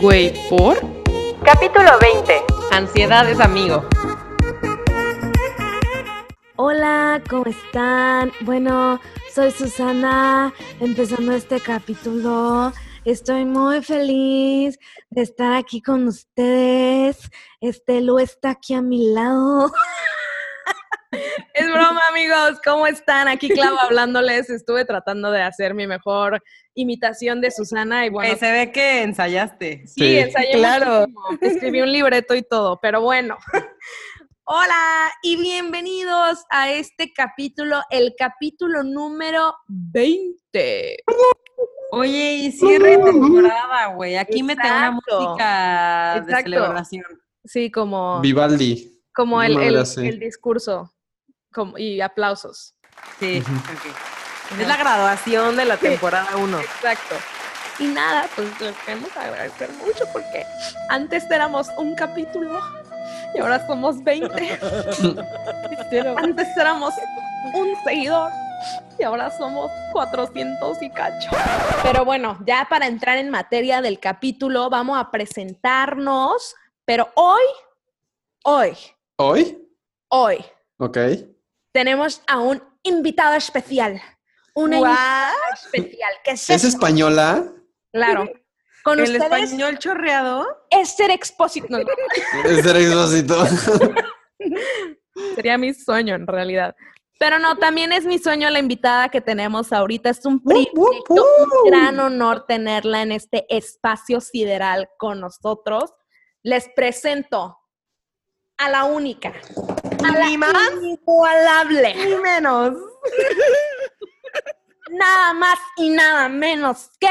Güey, ¿por? Capítulo 20. Ansiedad es amigo. Hola, ¿cómo están? Bueno, soy Susana, empezando este capítulo. Estoy muy feliz de estar aquí con ustedes. Este Lu está aquí a mi lado. Es broma, amigos. ¿Cómo están? Aquí Clau hablándoles. Estuve tratando de hacer mi mejor imitación de Susana y bueno. Eh, se ve que ensayaste. Sí, Sí. ensayé Claro. muchísimo. Escribí un libreto y todo, pero bueno. Hola y bienvenidos a este capítulo, el capítulo número 20. Oye, y cierre de temporada, güey. Aquí mete una Exacto. música de Exacto. celebración. Sí, como, Vivaldi. como el, el- el discurso como, y aplausos. Sí, ok. Es la graduación de la temporada 1. Exacto. Y nada, pues les queremos agradecer mucho porque antes éramos un capítulo y ahora somos 20. antes éramos un seguidor y ahora somos 400 y cacho. Pero bueno, ya para entrar en materia del capítulo, vamos a presentarnos, pero hoy, hoy, ¿Hoy? hoy Ok. Tenemos a un invitado especial. Una invitada especial que ¿Es española? Claro. Con El ustedes, español chorreado. Esther Expósito. No, no, Es ser exósito. sería mi sueño en realidad. Pero no, también es mi sueño la invitada que tenemos ahorita. Es un privilegio, un gran honor tenerla en este espacio sideral con nosotros. Les presento a la única, Ni más inigualable, ni menos. nada más y nada menos que...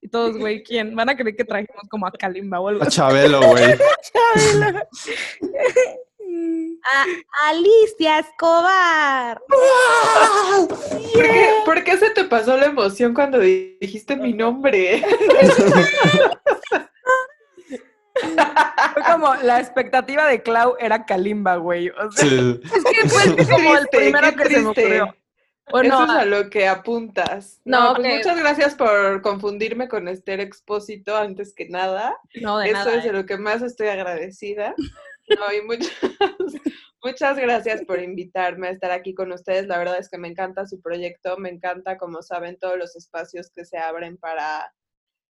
Y todos, güey, ¿quién? Van a creer que trajimos como a Kalimba o algo A. Chabelo, güey. A Alicia Escobar. ¿Por qué, por qué se te pasó la emoción cuando di- dijiste mi nombre? Fue como la expectativa de Clau era Kalimba, güey. O sea, Sí. Es que fue como el primero que se me ocurrió. Bueno, Eso es a lo que apuntas. No, No, pues muchas gracias por confundirme con Esther Expósito antes que nada. no de Eso nada. es de ¿eh? lo que más estoy agradecida. No, y muchas, muchas gracias por invitarme a estar aquí con ustedes. La verdad es que me encanta su proyecto, me encanta, como saben, todos los espacios que se abren para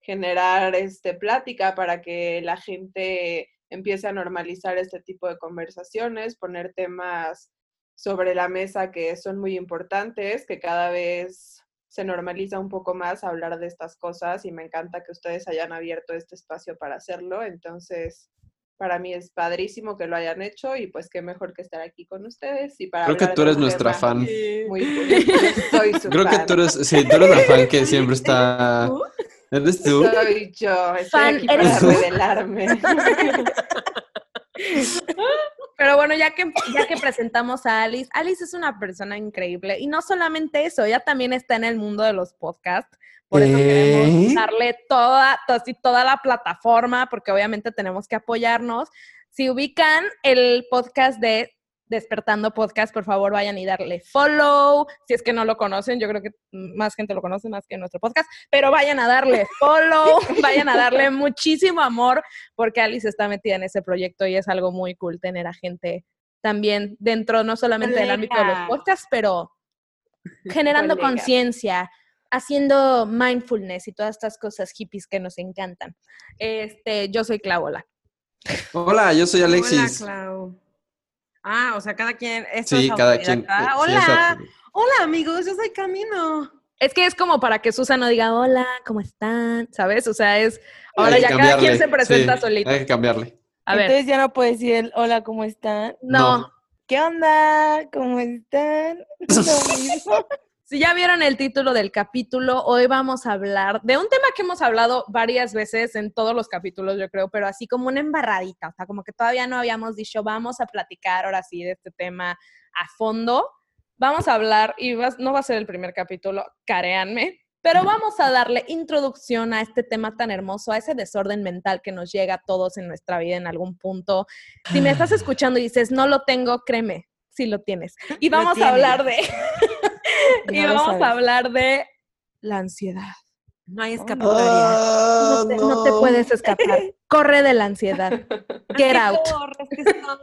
generar este plática, para que la gente empiece a normalizar este tipo de conversaciones, poner temas sobre la mesa que son muy importantes, que cada vez se normaliza un poco más hablar de estas cosas y me encanta que ustedes hayan abierto este espacio para hacerlo. Entonces, para mí es padrísimo que lo hayan hecho y pues qué mejor que estar aquí con ustedes y para Creo que tú eres nuestra tema fan. Muy soy su Creo que tú eres, sí, tú eres la fan que siempre está. ¿Eres tú? Soy yo, estoy Fan, aquí eres para tú. revelarme. Pero bueno, ya que, ya que presentamos a Alice, Alice es una persona increíble. Y no solamente eso, ella también está en el mundo de los podcasts. Por eso ¿Eh? queremos darle toda, to- así, toda la plataforma, porque obviamente tenemos que apoyarnos. Si ubican el podcast de Despertando Podcast, por favor vayan y darle follow. Si es que no lo conocen, yo creo que más gente lo conoce más que nuestro podcast, pero vayan a darle follow, vayan a darle muchísimo amor, porque Alice está metida en ese proyecto y es algo muy cool tener a gente también dentro, no solamente del ámbito de los podcasts, pero generando conciencia, haciendo mindfulness y todas estas cosas hippies que nos encantan. Este, yo soy Clauola. Hola, yo soy Alexis. Hola, Clau. Ah, o sea, cada quien. esto Sí, es cada quien. autodidacta. sí, Hola. Hola, amigos. Yo soy Camino. Es que es como para que Susan no diga hola, ¿cómo están? ¿Sabes? O sea, es ahora ya cada quien se presenta sí, solito. Hay que cambiarle. A ver, Entonces ya no puedo decir el hola, ¿cómo están? no. no. ¿Qué onda? ¿Cómo están? Si ya vieron el título del capítulo, hoy vamos a hablar de un tema que hemos hablado varias veces en todos los capítulos, yo creo, pero así como una embarradita, o sea, como que todavía no habíamos dicho, vamos a platicar ahora sí de este tema a fondo. Vamos a hablar, y no va a ser el primer capítulo, caréanme, pero vamos a darle introducción a este tema tan hermoso, a ese desorden mental que nos llega a todos en nuestra vida en algún punto. Si me estás escuchando y dices, no lo tengo, créeme, sí lo tienes. Y vamos a hablar de... y No vamos sabes. a hablar de la ansiedad. No hay No, escapatoria. No te, no te puedes escapar. Corre de la ansiedad. Get out. Corres, que no,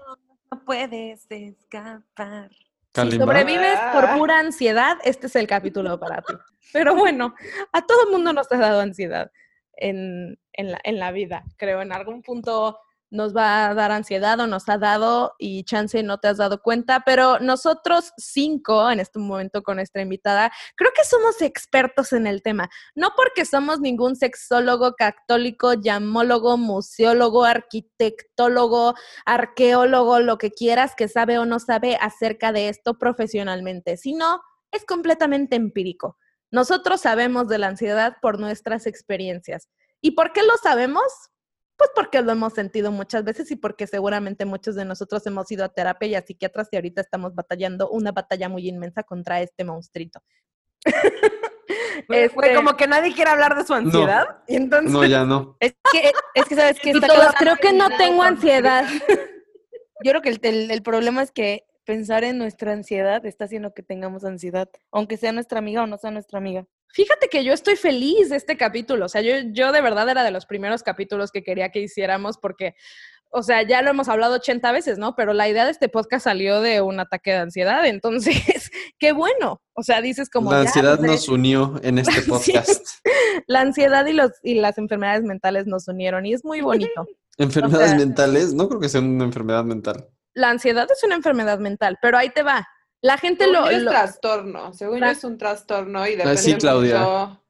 no puedes escapar. Si sobrevives por Ah. pura ansiedad, este es el capítulo para ti. Pero bueno, a todo el mundo nos ha dado ansiedad en, en la, en la vida. Creo en algún punto nos va a dar ansiedad o nos ha dado y chance no te has dado cuenta, pero nosotros cinco en este momento con nuestra invitada, creo que somos expertos en el tema. No porque somos ningún sexólogo, católico, llamólogo, museólogo, arquitectólogo, arqueólogo, lo que quieras que sabe o no sabe acerca de esto profesionalmente, sino es completamente empírico. Nosotros sabemos de la ansiedad por nuestras experiencias. ¿Y por qué lo sabemos? Pues porque lo hemos sentido muchas veces y porque seguramente muchos de nosotros hemos ido a terapia y a psiquiatras y ahorita estamos batallando una batalla muy inmensa contra este monstruito. Este- como que nadie quiere hablar de su ansiedad. Y entonces, No, ya no. Es que, es que sabes que y está todos, claro- creo que no tengo ansiedad. Yo creo que el, el- el problema es que pensar en nuestra ansiedad está haciendo que tengamos ansiedad, aunque sea nuestra amiga o no sea nuestra amiga. Fíjate que yo estoy feliz de este capítulo. O sea, yo, yo de verdad era de los primeros capítulos que quería que hiciéramos porque, o sea, ya lo hemos hablado 80 veces, ¿no? Pero la idea de este podcast salió de un ataque de ansiedad. Entonces, qué bueno. O sea, dices como... La ansiedad nos unió en este podcast. La ansiedad y, los, y las enfermedades mentales nos unieron y es muy bonito. Enfermedades sea- mentales, no creo que sea una enfermedad mental. La ansiedad es una enfermedad mental, pero ahí te va. La gente Según lo... es lo- trastorno, según yo es un trastorno y depende sí, Claudia. mucho.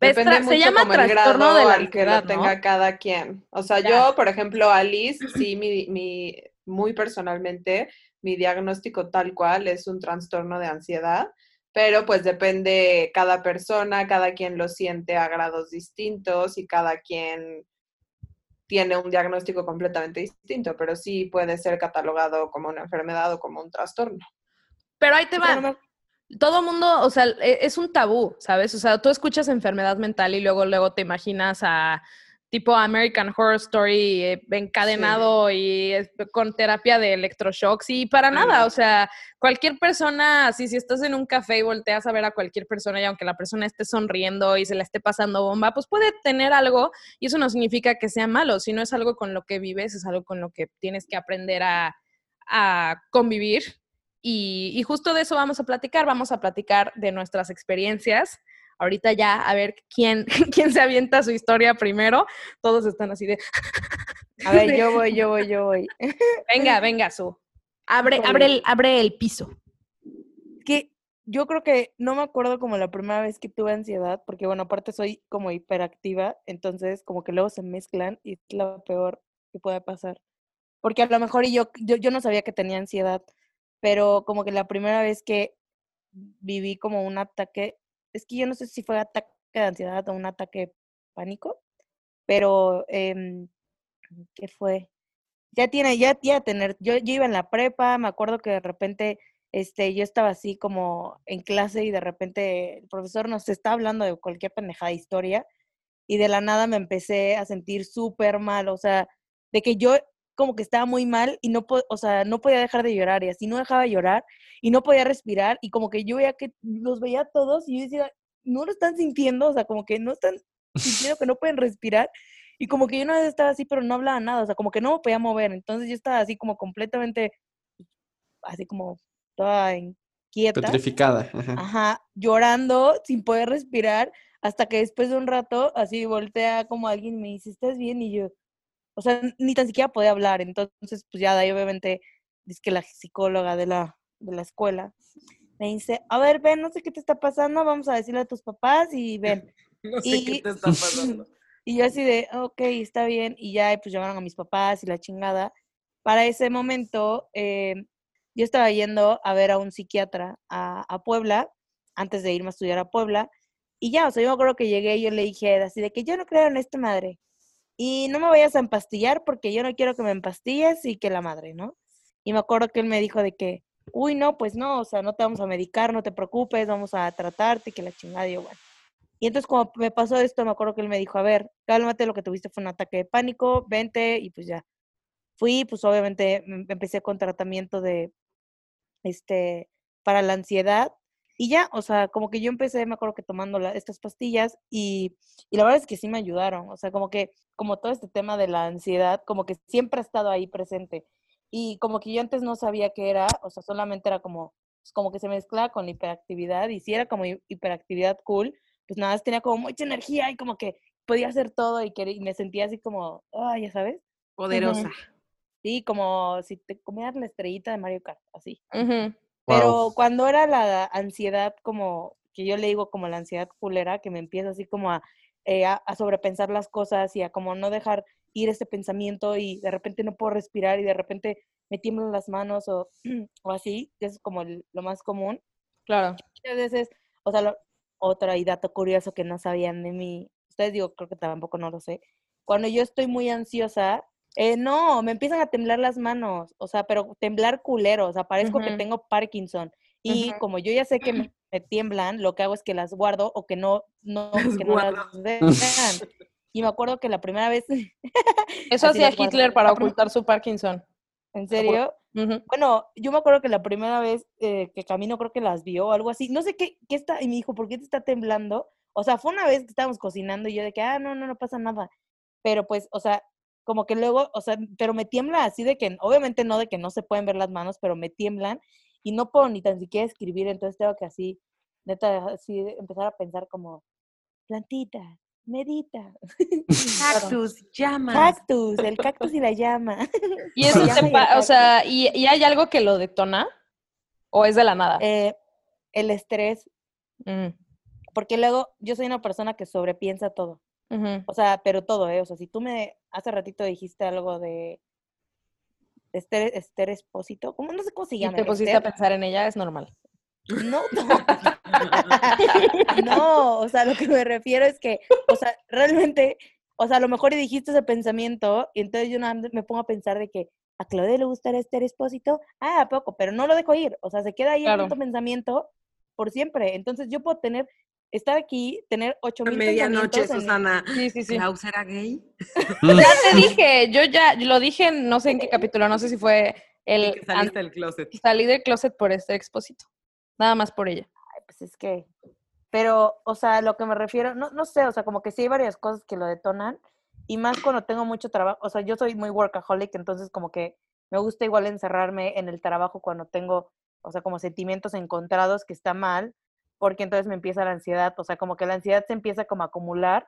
Depende Tra- se mucho llama como el trastorno grado de la al que lo ansiedad, ¿no? tenga cada quien. O sea, Ya. yo, por ejemplo, Alice, sí, mi, mi, muy personalmente, mi diagnóstico tal cual es un trastorno de ansiedad, pero pues depende cada persona, cada quien lo siente a grados distintos y cada quien tiene un diagnóstico completamente distinto, pero sí puede ser catalogado como una enfermedad o como un trastorno. Pero ahí te va. no me- todo mundo, o sea, e- es un tabú, ¿sabes? O sea, tú escuchas enfermedad mental y luego, luego te imaginas a tipo American Horror Story eh, encadenado y eh, con terapia de electroshocks y para nada, o sea, cualquier persona, así si estás en un café y volteas a ver a cualquier persona y aunque la persona esté sonriendo y se la esté pasando bomba, pues puede tener algo y eso no significa que sea malo, sino es algo con lo que vives, es algo con lo que tienes que aprender a, a convivir y, y justo de eso vamos a platicar, vamos a platicar de nuestras experiencias. Ahorita ya a ver quién, quién se avienta su historia primero. Todos están así de, A ver, yo voy, yo voy, yo voy. venga, venga, Su. Abre, abre, el, abre el piso. que yo creo que no me acuerdo como la primera vez que tuve ansiedad, porque bueno, aparte soy como hiperactiva, entonces como que luego se mezclan y es lo peor que puede pasar. Porque a lo mejor y yo, yo, yo no sabía que tenía ansiedad, pero como que la primera vez que viví como un ataque, es que yo no sé si fue ataque de ansiedad o un ataque pánico, pero em, ¿qué fue? Ya tiene, ya, ya tener, yo, yo iba en la prepa, me acuerdo que de repente este, yo estaba así como en clase y de repente el profesor nos está hablando de cualquier pendejada de historia y de la nada me empecé a sentir súper mal, o sea, de que yo como que estaba muy mal y no, o sea, no podía dejar de llorar y así no dejaba de llorar y no podía respirar y como que yo veía que los veía a todos y yo decía, no lo están sintiendo, o sea, como que no están sintiendo que no pueden respirar y como que yo una vez estaba así, pero no hablaba nada, o sea, como que no me podía mover, entonces yo estaba así como completamente, así como toda inquieta. Petrificada. ajá. Ajá, llorando sin poder respirar, hasta que después de un rato así voltea como alguien y me dice, ¿estás bien? Y yo, o sea, ni tan siquiera podía hablar. Entonces, pues ya de ahí obviamente, dice que la psicóloga de la, de la escuela me dice, a ver, ven, no sé qué te está pasando, vamos a decirle a tus papás y ven. No sé Y- qué te está pasando. Y yo así de, ok, está bien. Y ya, pues llamaron a mis papás y la chingada. Para ese momento, eh, yo estaba yendo a ver a un psiquiatra a, a Puebla, antes de irme a estudiar a Puebla. Y ya, o sea, yo me acuerdo que llegué y yo le dije así de que yo no creo en esta madre. Y no me vayas a empastillar porque yo no quiero que me empastilles y que la madre, ¿no? Y me acuerdo que él me dijo de que, uy, no, pues no, o sea, no te vamos a medicar, no te preocupes, vamos a tratarte que la chingada. Y bueno. Y entonces cuando me pasó esto, me acuerdo que él me dijo, a ver, cálmate, lo que tuviste fue un ataque de pánico, vente, y pues ya. Fui, pues obviamente me- empecé con tratamiento de, este, para la ansiedad. Y ya, o sea, como que yo empecé, me acuerdo que tomando la- estas pastillas y, y la verdad es que sí me ayudaron. O sea, como que, como todo este tema de la ansiedad, como que siempre ha estado ahí presente. Y como que yo antes no sabía qué era, o sea, solamente era como, pues, como que se mezclaba con la hiperactividad y si era como hi- hiperactividad cool, pues nada tenía como mucha energía y como que podía hacer todo y, y me sentía así como, ah, ya sabes. Poderosa. Sí, como si te comieras la estrellita de Mario Kart, así. Ujú. Pero cuando era la ansiedad, como que yo le digo como la ansiedad culera, que me empieza así como a, eh, a, a sobrepensar las cosas y a como no dejar ir este pensamiento y de repente no puedo respirar y de repente me tiemblan las manos o, o así, que es como el- lo más común. Claro. Muchas veces, o sea, lo- otro y dato curioso que no sabían de mí, ustedes digo, creo que tampoco no lo sé, cuando yo estoy muy ansiosa, eh, no, me empiezan a temblar las manos, o sea, pero temblar culero, o sea, parezco que tengo Parkinson. Y como yo ya sé que me, me tiemblan, lo que hago es que las guardo o que no, no, Las que no las vean. Y me acuerdo que la primera vez, Eso hacía. Hitler para ocultar su Parkinson. en serio, bueno, yo me acuerdo que la primera vez eh, que camino creo que las vio o algo así. No sé qué, qué está, y me dijo, ¿por qué te está temblando? O sea, fue una vez que estábamos cocinando y yo de que, ah, no, no, no pasa nada. Pero pues, o sea, como que luego, o sea, pero me tiembla así de que, obviamente no de que no se pueden ver las manos, pero me tiemblan y no puedo ni tan siquiera escribir, entonces tengo que así, neta, así empezar a pensar como, plantita, medita. Cactus, llamas. Cactus, el cactus y la llama. Y eso llama te y el pa- o sea, ¿y, y hay algo que lo detona? ¿O es de la nada? Eh, el estrés, Mm, porque luego yo soy una persona que sobrepiensa todo. O sea, pero todo, ¿eh? O sea, si tú me hace ratito dijiste algo de Esther, Esther Espósito, ¿cómo? No sé cómo se llama. te pusiste a pensar en ella, es normal. No, no. no, o sea, lo que me refiero es que, o sea, realmente, o sea, a lo mejor dijiste ese pensamiento y entonces yo me pongo a pensar de que a Claudia le gusta Esther Espósito, ah, ¿a poco, pero no lo dejo ir, o sea, se queda ahí Claro. el puto pensamiento por siempre. Entonces yo puedo tener, estar aquí, tener ocho A mil medianoche, Susana. Sí, sí, sí. ¿Klaus era gay? Ya te dije, yo ya lo dije, no sé en qué capítulo, no sé si fue el que saliste del closet. salí del closet por este expósito. Nada más por ella. Ay, pues es que, pero, o sea, lo que me refiero, no, no sé, o sea, como que sí hay varias cosas que lo detonan, y más cuando tengo mucho trabajo, o sea, yo soy muy workaholic, entonces como que me gusta igual encerrarme en el trabajo cuando tengo, o sea, como sentimientos encontrados que está mal, porque entonces me empieza la ansiedad, o sea, como que la ansiedad se empieza como a acumular,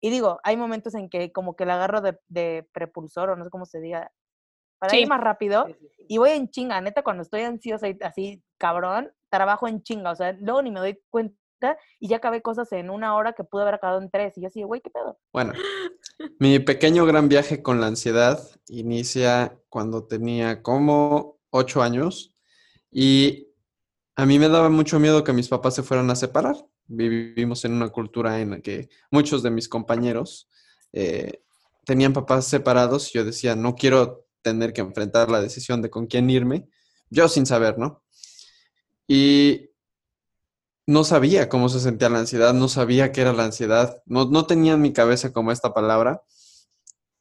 y digo, hay momentos en que como que la agarro de, de prepulsor, o no sé cómo se diga, para Sí. ir más rápido, y voy en chinga, neta, cuando estoy ansiosa y así, cabrón, trabajo en chinga, o sea, luego ni me doy cuenta y ya acabé cosas en una hora que pude haber acabado en tres. Y yo así, güey, ¿qué pedo? Bueno, mi pequeño gran viaje con la ansiedad inicia cuando tenía como ocho años y a mí me daba mucho miedo que mis papás se fueran a separar. Vivimos en una cultura en la que muchos de mis compañeros eh, tenían papás separados y yo decía, no quiero tener que enfrentar la decisión de con quién irme, yo sin saber, ¿no? Y no sabía cómo se sentía la ansiedad, no sabía qué era la ansiedad, no, no tenía en mi cabeza como esta palabra.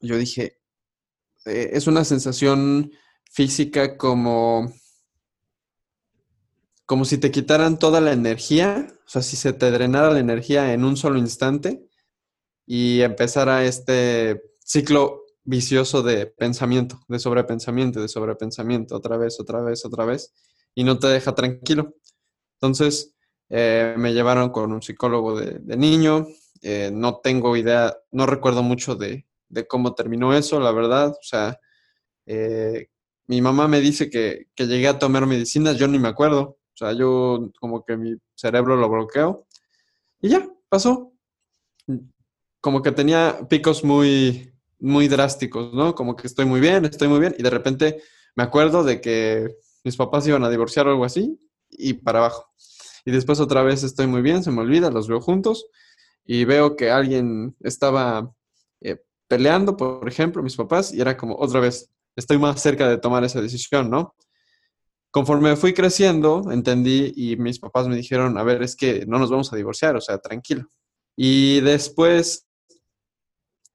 Yo dije, eh, es una sensación física como, como si te quitaran toda la energía, o sea, si se te drenara la energía en un solo instante y empezara este ciclo vicioso de pensamiento, de sobrepensamiento, de sobrepensamiento, otra vez, otra vez, otra vez, y no te deja tranquilo. Entonces, eh, me llevaron con un psicólogo de, de niño. eh, no tengo idea, no recuerdo mucho de, de, cómo terminó eso, la verdad. O sea, eh, mi mamá me dice que, que, llegué a tomar medicinas, yo ni me acuerdo. O sea, yo como que mi cerebro lo bloqueo. Y ya, pasó. Como que tenía picos muy, muy drásticos, ¿no? Como que estoy muy bien, estoy muy bien. Y de repente me acuerdo de que mis papás iban a divorciar o algo así y para abajo. Y después otra vez estoy muy bien, se me olvida, los veo juntos y veo que alguien estaba eh, peleando, por ejemplo, mis papás, y era como otra vez, estoy más cerca de tomar esa decisión, ¿no? Conforme fui creciendo, entendí y mis papás me dijeron, a ver, es que no nos vamos a divorciar, o sea, tranquilo. Y después,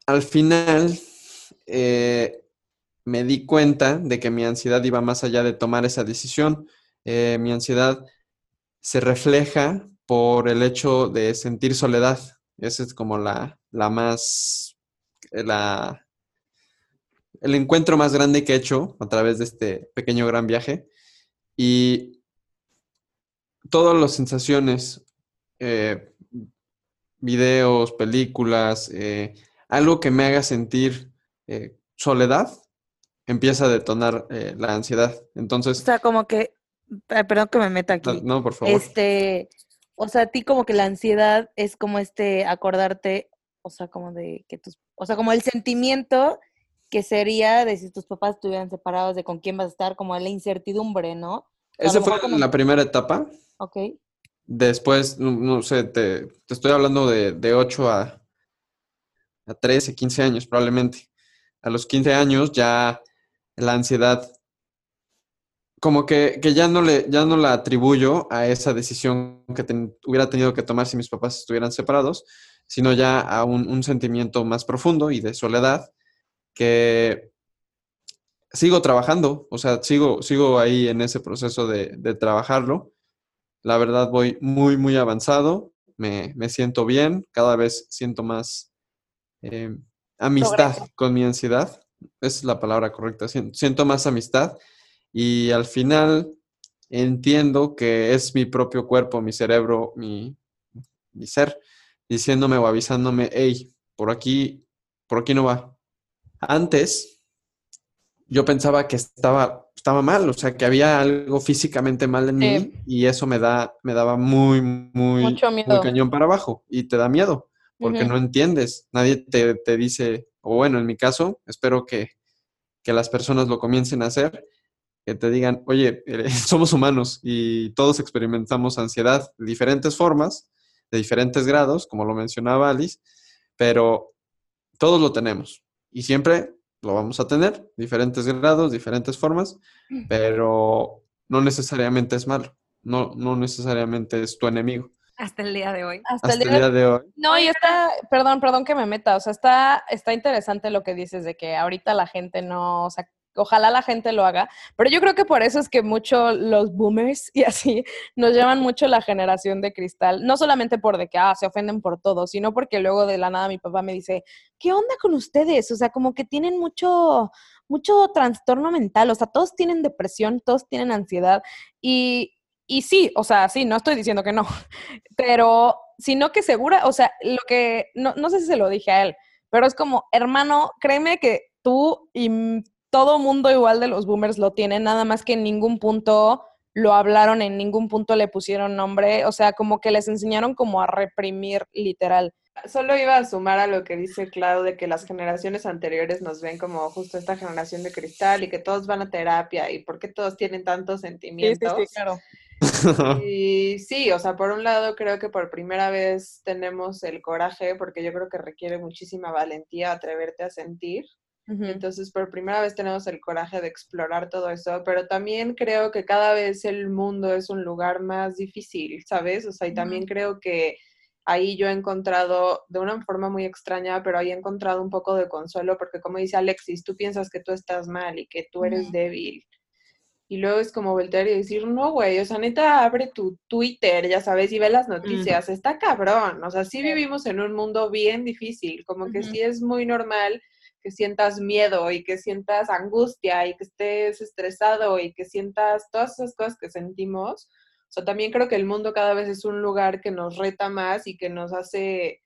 al final, eh, me di cuenta de que mi ansiedad iba más allá de tomar esa decisión. Eh, mi ansiedad se refleja por el hecho de sentir soledad. Esa es como la, la más, la, el encuentro más grande que he hecho a través de este pequeño gran viaje. Y todas las sensaciones, eh, videos, películas, eh, algo que me haga sentir eh, soledad, empieza a detonar la ansiedad. Entonces... O sea, como que, perdón que me meta aquí. No, por favor. Este, o sea, a ti como que la ansiedad es como este acordarte, o sea, como de que tus, o sea, como el sentimiento que sería de si tus papás estuvieran separados, de con quién vas a estar, como la incertidumbre, ¿no? Esa fue la primera etapa. Ok. Después, no, sé, te, estoy hablando de, de 8 a, a 13, 15 años probablemente. A los 15 años ya la ansiedad, como que, ya, no le, ya no la atribuyo a esa decisión que hubiera tenido que tomar si mis papás estuvieran separados, sino ya a un, sentimiento más profundo y de soledad que sigo trabajando, o sea, sigo, sigo ahí en ese proceso de, de trabajarlo la verdad voy muy, muy avanzado, me, siento bien, cada vez siento más eh, amistad con mi ansiedad, es la palabra correcta, siento más amistad y al final entiendo que es mi propio cuerpo, mi cerebro, mi, mi ser, diciéndome o avisándome, hey, por aquí, por aquí no va. Antes, yo pensaba que estaba estaba mal, o sea, que había algo físicamente mal en mí y eso me da, me daba muy, muy, muy cañón para abajo y te da miedo porque no entiendes, nadie te, te, dice, o bueno, en mi caso, espero que, que las personas lo comiencen a hacer, que te digan, oye, somos humanos y todos experimentamos ansiedad de diferentes formas, de diferentes grados, como lo mencionaba Alice, pero todos lo tenemos y siempre lo vamos a tener, diferentes grados, diferentes formas, mm. pero no necesariamente es malo, no, no necesariamente es tu enemigo. Hasta el día de hoy. Hasta, el, día, de... hoy. No, y está, perdón, perdón que me meta, o sea, está, está interesante lo que dices de que ahorita la gente no, o sea, ojalá la gente lo haga, pero yo creo que por eso es que mucho los boomers y así nos llaman mucho la generación de cristal, no solamente por de que ah, se ofenden por todo, sino porque luego de la nada mi papá me dice, ¿qué onda con ustedes? O sea, como que tienen mucho mucho trastorno mental, o sea, todos tienen depresión, todos tienen ansiedad y y sí, o sea, sí, no estoy diciendo que no, pero sino que segura, o sea, lo que, no, no sé si se lo dije a él, pero es como, hermano, créeme que tú y todo mundo igual de los boomers lo tiene, nada más que en ningún punto lo hablaron, en ningún punto le pusieron nombre, o sea, como que les enseñaron como a reprimir literal. Solo iba a sumar a lo que dice Clau de que las generaciones anteriores nos ven como justo esta generación de cristal y que todos van a terapia y por qué todos tienen tantos sentimientos. Sí, sí, claro. Y sí, o sea, por un lado creo que por primera vez tenemos el coraje, porque yo creo que requiere muchísima valentía atreverte a sentir. Entonces, por primera vez tenemos el coraje de explorar todo eso, pero también creo que cada vez el mundo es un lugar más difícil, ¿sabes? O sea, y también creo que ahí yo he encontrado, de una forma muy extraña, pero ahí he encontrado un poco de consuelo, porque como dice Alexis, tú piensas que tú estás mal y que tú eres débil. Y luego es como voltear y decir, no, güey, o sea, neta, abre tu Twitter, ya sabes, y ve las noticias, está cabrón. O sea, sí vivimos en un mundo bien difícil, como que sí es muy normal que sientas miedo y que sientas angustia y que estés estresado y que sientas todas esas cosas que sentimos. O sea, también creo que el mundo cada vez es un lugar que nos reta más y que nos hace,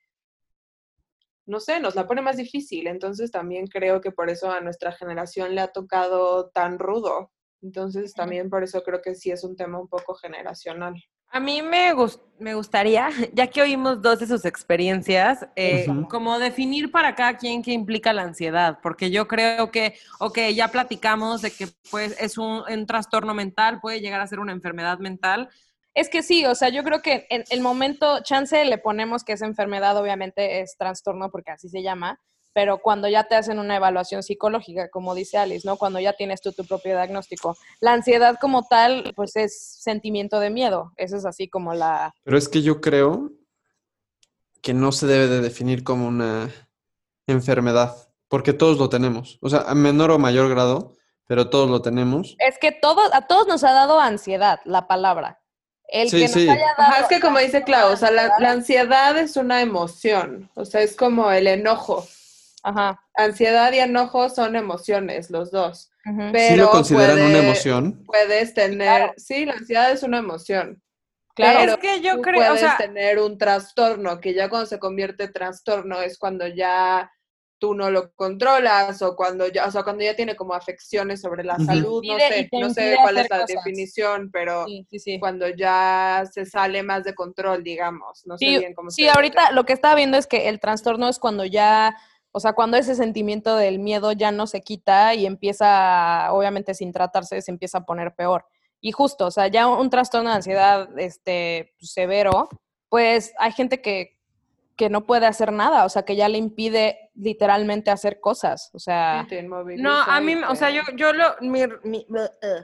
no sé, nos la pone más difícil. Entonces también creo que por eso a nuestra generación le ha tocado tan rudo. Entonces también por eso creo que sí es un tema un poco generacional. A mí me, me gustaría, ya que oímos dos de sus experiencias, eh, como definir para cada quien qué implica la ansiedad, porque yo creo que, ok, ya platicamos de que pues, es un, trastorno mental, puede llegar a ser una enfermedad mental. Es que sí, o sea, yo creo que en el momento, chance le ponemos que esa enfermedad obviamente es trastorno porque así se llama, pero cuando ya te hacen una evaluación psicológica, como dice Alice, ¿no? Cuando ya tienes tú tu propio diagnóstico. La ansiedad como tal, pues es sentimiento de miedo. Eso es así como la... Pero es que yo creo que no se debe de definir como una enfermedad, porque todos lo tenemos. O sea, a menor o mayor grado, pero todos lo tenemos. Es que todo, a todos nos ha dado ansiedad la palabra. El Sí, que nos sí. haya dado Ajá, es que como dice Clau, o sea, la, la ansiedad es una emoción, o sea, es como el enojo. Ajá. Ansiedad y enojo son emociones, los dos. ujú. Pero ¿Sí lo consideran una emoción? Puedes tener, claro. sí, la ansiedad es una emoción. Claro. pero es que yo tú creo, o puedes sea, tener un trastorno, que ya cuando se convierte en trastorno es cuando ya tú no lo controlas o cuando ya, o sea, cuando ya tiene como afecciones sobre la salud, no sé, no sé cuál es la cosas. definición, pero Sí, sí, sí. cuando ya se sale más de control, digamos, no sé Sí, bien cómo sí, se ahorita lo que estaba viendo es que el trastorno es cuando ya, o sea, cuando ese sentimiento del miedo ya no se quita y empieza, obviamente sin tratarse, se empieza a poner peor. Y justo, o sea, ya un trastorno de ansiedad este, severo, pues hay gente que, que no puede hacer nada, o sea, que ya le impide literalmente hacer cosas, o sea, No, a mí, o sea, yo, yo lo, mi, mi-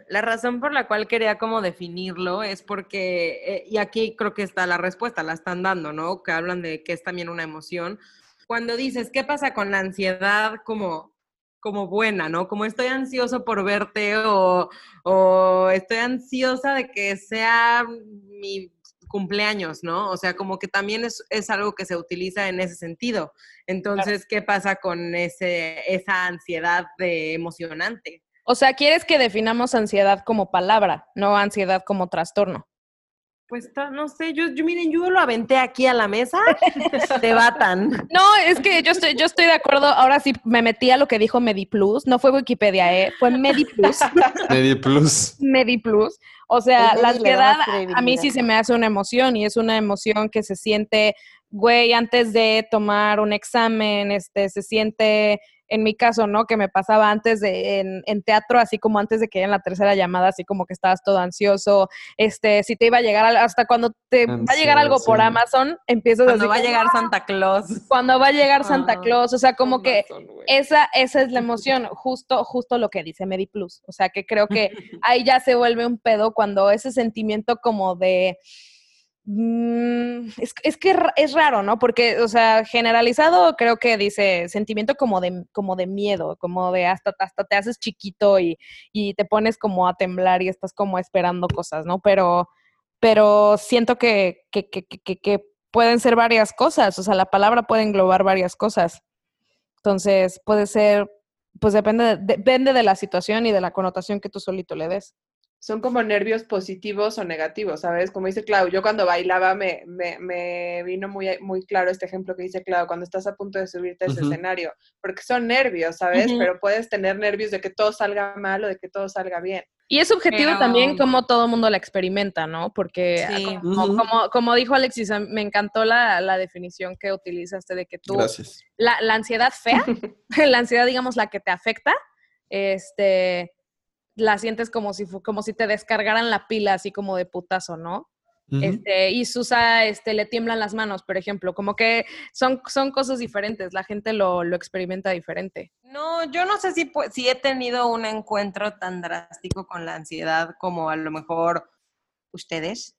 la razón por la cual quería como definirlo es porque, eh, y aquí creo que está la respuesta, la están dando, ¿no? Que hablan de que es también una emoción. Cuando dices, ¿qué pasa con la ansiedad como, como buena, ¿no? Como estoy ansioso por verte o, o estoy ansiosa de que sea mi cumpleaños, ¿no? O sea, como que también es, es algo que se utiliza en ese sentido. Entonces, ¿qué pasa con ese, esa ansiedad de emocionante? o sea, quieres que definamos ansiedad como palabra, no ansiedad como trastorno. Pues no sé, yo, yo miren, yo lo aventé aquí a la mesa, debatan. No, es que yo estoy, yo estoy de acuerdo. Ahora sí me metí a lo que dijo MediPlus. No fue Wikipedia, ¿eh? Fue MediPlus. MediPlus. MediPlus. O sea, la ansiedad a mí sí se me hace una emoción y es una emoción que se siente, güey, antes de tomar un examen, este, se siente, en mi caso, ¿no? Que me pasaba antes de, en, en teatro, así como antes de que en la tercera llamada, así como que estabas todo ansioso, este, si te iba a llegar, hasta cuando te va a llegar algo por. Amazon, empiezas Cuando así va a llegar Santa Claus. cuando va a llegar Santa Ah, Claus, o sea, como que esa, esa es la emoción, justo, justo lo que dice MediPlus. O sea, que creo que ahí ya se vuelve un pedo cuando ese sentimiento como de... mm, es, es que es raro, ¿no? Porque, o sea, generalizado creo que dice sentimiento como de, como de miedo, como de hasta, hasta te haces chiquito y, y te pones como a temblar y estás como esperando cosas, ¿no? Pero, pero siento que, que, que, que- pueden ser varias cosas, o sea, la palabra puede englobar varias cosas. Entonces, puede ser, pues depende de, depende de la situación y de la connotación que tú solito le des. Son como nervios positivos o negativos, ¿sabes? Como dice Clau, yo cuando bailaba me, me, me vino muy, muy claro este ejemplo que dice Clau, cuando estás a punto de subirte a ese escenario, porque son nervios, ¿sabes? Pero puedes tener nervios de que todo salga mal o de que todo salga bien. Y es subjetivo Pero- también como todo mundo la experimenta, ¿no? Porque ah, Sí. como, como, como dijo Alexis, me encantó la, la definición que utilizaste de que tú, Gracias. la, la ansiedad fea, la ansiedad, digamos, la que te afecta, este, la sientes como si, como si te descargaran la pila así como de putazo, ¿no? Este, y Susa este, le tiemblan las manos, por ejemplo, como que son, son cosas diferentes, la gente lo, lo experimenta diferente. No, yo no sé si, si he tenido un encuentro tan drástico con la ansiedad como a lo mejor ustedes,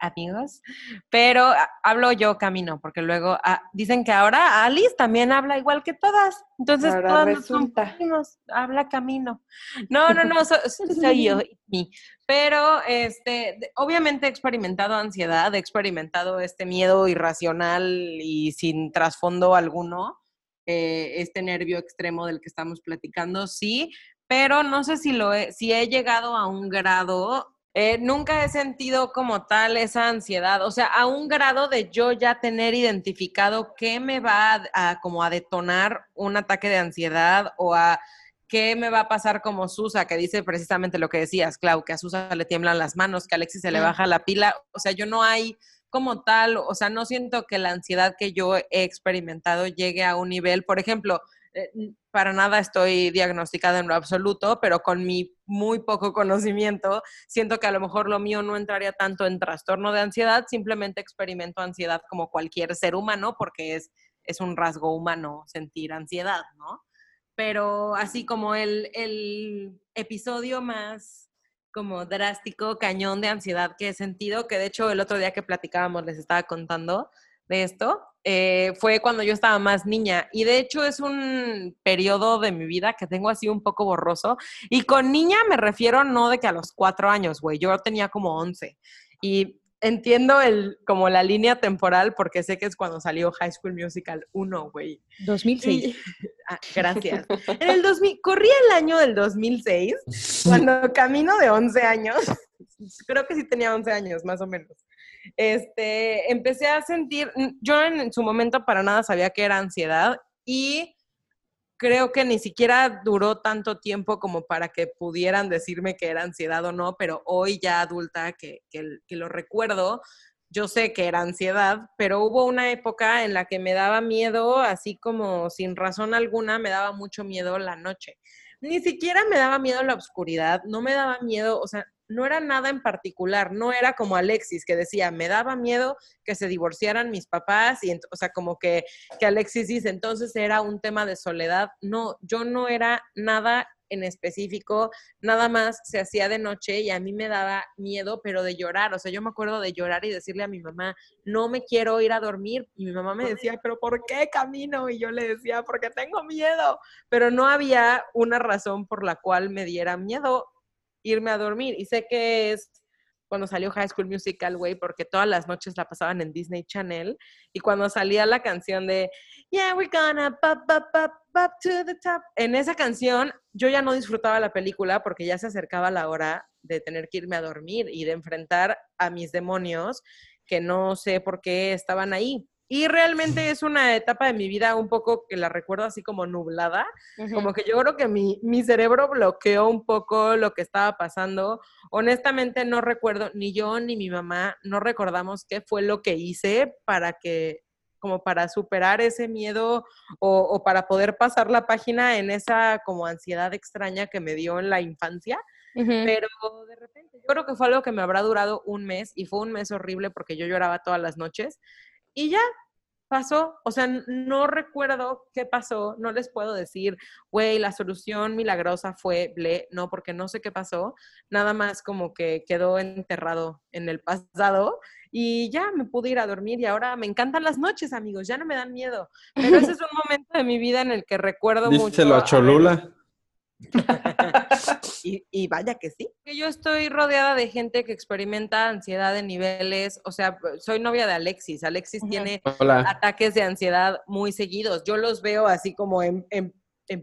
amigos, pero hablo yo camino, porque luego ah, dicen que ahora Alice también habla igual que todas, entonces Ahora todas nos confundimos, habla camino. No, no, no, so- so- soy yo, y- pero este, obviamente he experimentado ansiedad, he experimentado este miedo irracional y sin trasfondo alguno eh, este nervio extremo del que estamos platicando, sí, pero no sé si lo he, si he llegado a un grado, eh, nunca he sentido como tal esa ansiedad, o sea, a un grado de yo ya tener identificado qué me va a, a como a detonar un ataque de ansiedad o a qué me va a pasar como Susa, que dice precisamente lo que decías, Clau, que a Susa le tiemblan las manos, que a Alexis se le Mm. baja la pila, o sea, yo no hay como tal, o sea, no siento que la ansiedad que yo he experimentado llegue a un nivel, por ejemplo, para nada estoy diagnosticada en lo absoluto, pero con mi muy poco conocimiento, siento que a lo mejor lo mío no entraría tanto en trastorno de ansiedad, simplemente experimento ansiedad como cualquier ser humano, porque es, es un rasgo humano sentir ansiedad, ¿no? Pero así como el, el episodio más como drástico, cañón de ansiedad que he sentido, que de hecho el otro día que platicábamos les estaba contando de esto, eh, fue cuando yo estaba más niña. Y de hecho es un periodo de mi vida que tengo así un poco borroso. Y con niña me refiero no de que a los cuatro años, güey, yo tenía como once. Y entiendo el, como la línea temporal porque sé que es cuando salió High School Musical 1, güey. 2006. Ah, gracias. En el 2000, corría el año del 2006, cuando camino de 11 años, creo que sí tenía 11 años, más o menos. Este, empecé a sentir, yo en su momento para nada sabía que era ansiedad y creo que ni siquiera duró tanto tiempo como para que pudieran decirme que era ansiedad o no, pero hoy ya adulta que, que, lo recuerdo, yo sé que era ansiedad, pero hubo una época en la que me daba miedo, así como sin razón alguna, me daba mucho miedo la noche. Ni siquiera me daba miedo la oscuridad, no me daba miedo, o sea, no era nada en particular, no era como Alexis que decía, me daba miedo que se divorciaran mis papás y, o sea, como que, que Alexis dice, entonces era un tema de soledad. No, yo no era nada en específico, nada más se hacía de noche y a mí me daba miedo, pero de llorar, o sea, yo me acuerdo de llorar y decirle a mi mamá, no me quiero ir a dormir, y mi mamá me decía, pero ¿por qué camino? Y yo le decía, porque tengo miedo, pero no había una razón por la cual me diera miedo, irme a dormir. Y sé que es cuando salió High School Musical, güey, porque todas las noches la pasaban en Disney Channel. Y cuando salía la canción de Yeah, we're gonna pop, pop, pop, pop to the top. En esa canción yo ya no disfrutaba la película porque ya se acercaba la hora de tener que irme a dormir y de enfrentar a mis demonios que no sé por qué estaban ahí. Y realmente es una etapa de mi vida un poco que la recuerdo así como nublada, como que yo creo que mi, mi, cerebro bloqueó un poco lo que estaba pasando. Honestamente no recuerdo, ni yo ni mi mamá, no recordamos qué fue lo que hice para que, como para superar ese miedo o, o para poder pasar la página en esa como ansiedad extraña que me dio en la infancia. Pero de repente, yo creo que fue algo que me habrá durado un mes y fue un mes horrible porque yo lloraba todas las noches y ya pasó, o sea, no recuerdo qué pasó, no les puedo decir, güey, la solución milagrosa fue ble, no, porque no sé qué pasó, nada más como que quedó enterrado en el pasado y ya me pude ir a dormir y ahora me encantan las noches, amigos, ya no me dan miedo, pero ese es un momento de mi vida en el que recuerdo mucho. Díselo a Cholula. y, vaya que sí. Yo estoy rodeada de gente que experimenta ansiedad de niveles, o sea, soy novia de Alexis. Alexis tiene ataques de ansiedad muy seguidos. Yo los veo así como en,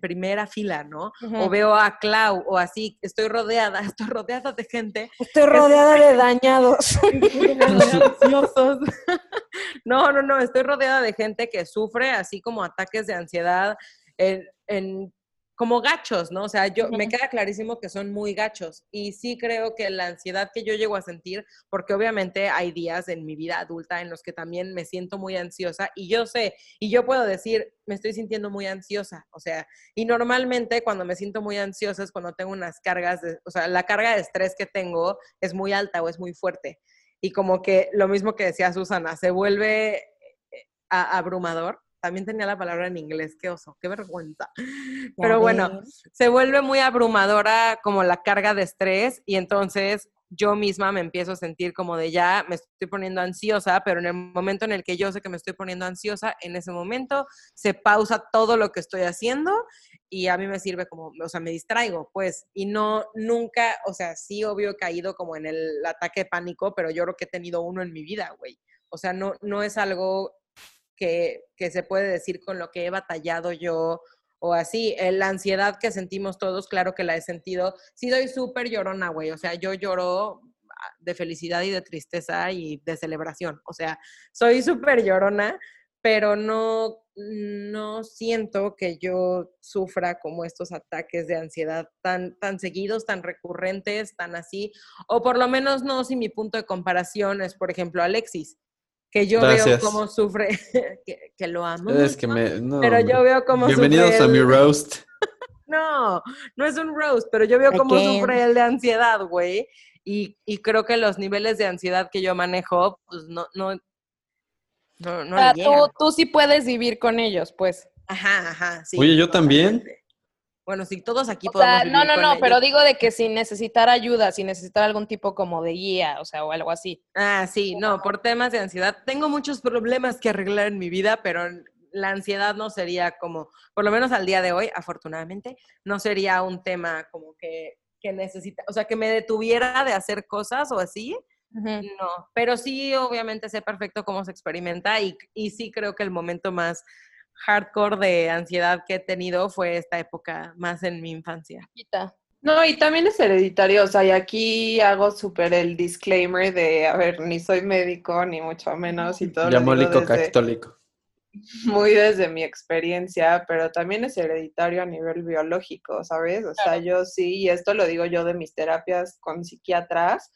primera fila, ¿no? O veo a Clau o así, estoy rodeada, estoy rodeada de gente. Estoy rodeada de dañados. no, no, no, estoy rodeada de gente que sufre así como ataques de ansiedad en como gachos, ¿no? O sea, yo me queda clarísimo que son muy gachos y sí creo que la ansiedad que yo llego a sentir, porque obviamente hay días en mi vida adulta en los que también me siento muy ansiosa y yo sé, y yo puedo decir, me estoy sintiendo muy ansiosa, o sea, y normalmente cuando me siento muy ansiosa es cuando tengo unas cargas, de, o sea, la carga de estrés que tengo es muy alta o es muy fuerte. Y como que lo mismo que decía Susana, se vuelve eh, abrumador también tenía la palabra en inglés, qué oso, qué vergüenza. Pero bueno, se vuelve muy abrumadora como la carga de estrés y entonces yo misma me empiezo a sentir como de ya me estoy poniendo ansiosa, pero en el momento en el que yo sé que me estoy poniendo ansiosa, en ese momento se pausa todo lo que estoy haciendo y a mí me sirve como, o sea, me distraigo, pues, y no, nunca, o sea, sí, obvio he caído como en el ataque de pánico, pero yo creo que he tenido uno en mi vida, güey. O sea, no, no es algo que, se puede decir con lo que he batallado yo o así. La ansiedad que sentimos todos, claro que la he sentido. Sí, doy súper llorona, güey. O sea, yo lloro ah, de felicidad y de tristeza y de celebración. O sea, soy súper llorona, pero no, no siento que yo sufra como estos ataques de ansiedad tan, tan seguidos, tan recurrentes, tan así. O por lo menos no si mi punto de comparación es, por ejemplo, Alexis que yo veo cómo sufre, que, lo amo. Es que me, pero yo veo cómo Bienvenidos a mi roast. no, no es un roast, pero yo veo cómo sufre él de ansiedad, güey. Y, y, creo que los niveles de ansiedad que yo manejo, pues no, no, no, no o tú, tú sí puedes vivir con ellos, pues. Ajá, ajá, sí. Oye, yo también. Bueno, si todos aquí podemos No, no, no, pero digo de que sin necesitar ayuda, sin necesitar algún tipo como de guía, o sea, o algo así. Ah, sí, no, por temas de ansiedad. Tengo muchos problemas que arreglar en mi vida, pero la ansiedad no sería como, por lo menos al día de hoy, afortunadamente, no sería un tema como que, que necesita, o sea, que me detuviera de hacer cosas o así, No, pero sí, obviamente sé perfecto cómo se experimenta y, y sí creo que el momento más hardcore de ansiedad que he tenido fue esta época más en mi infancia. No, y también es hereditario, o sea, y aquí hago súper el disclaimer de, a ver, ni soy médico, ni mucho menos, y todo. Diamólico católico muy desde mi experiencia, pero también es hereditario a nivel biológico, ¿sabes? O sea, yo sí, y esto lo digo yo de mis terapias con psiquiatras,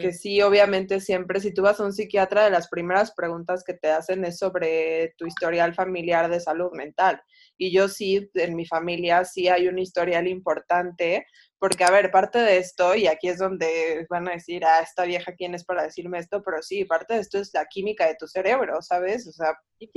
que sí, obviamente siempre, si tú vas a un psiquiatra, de las primeras preguntas que te hacen es sobre tu historial familiar de salud mental. Y yo sí, en mi familia sí hay un historial importante, porque, a ver, parte de esto, y aquí es donde van a decir, ah, esta vieja, ¿quién es para decirme esto? Pero sí, parte de esto es la química de tu cerebro, ¿sabes? O sea,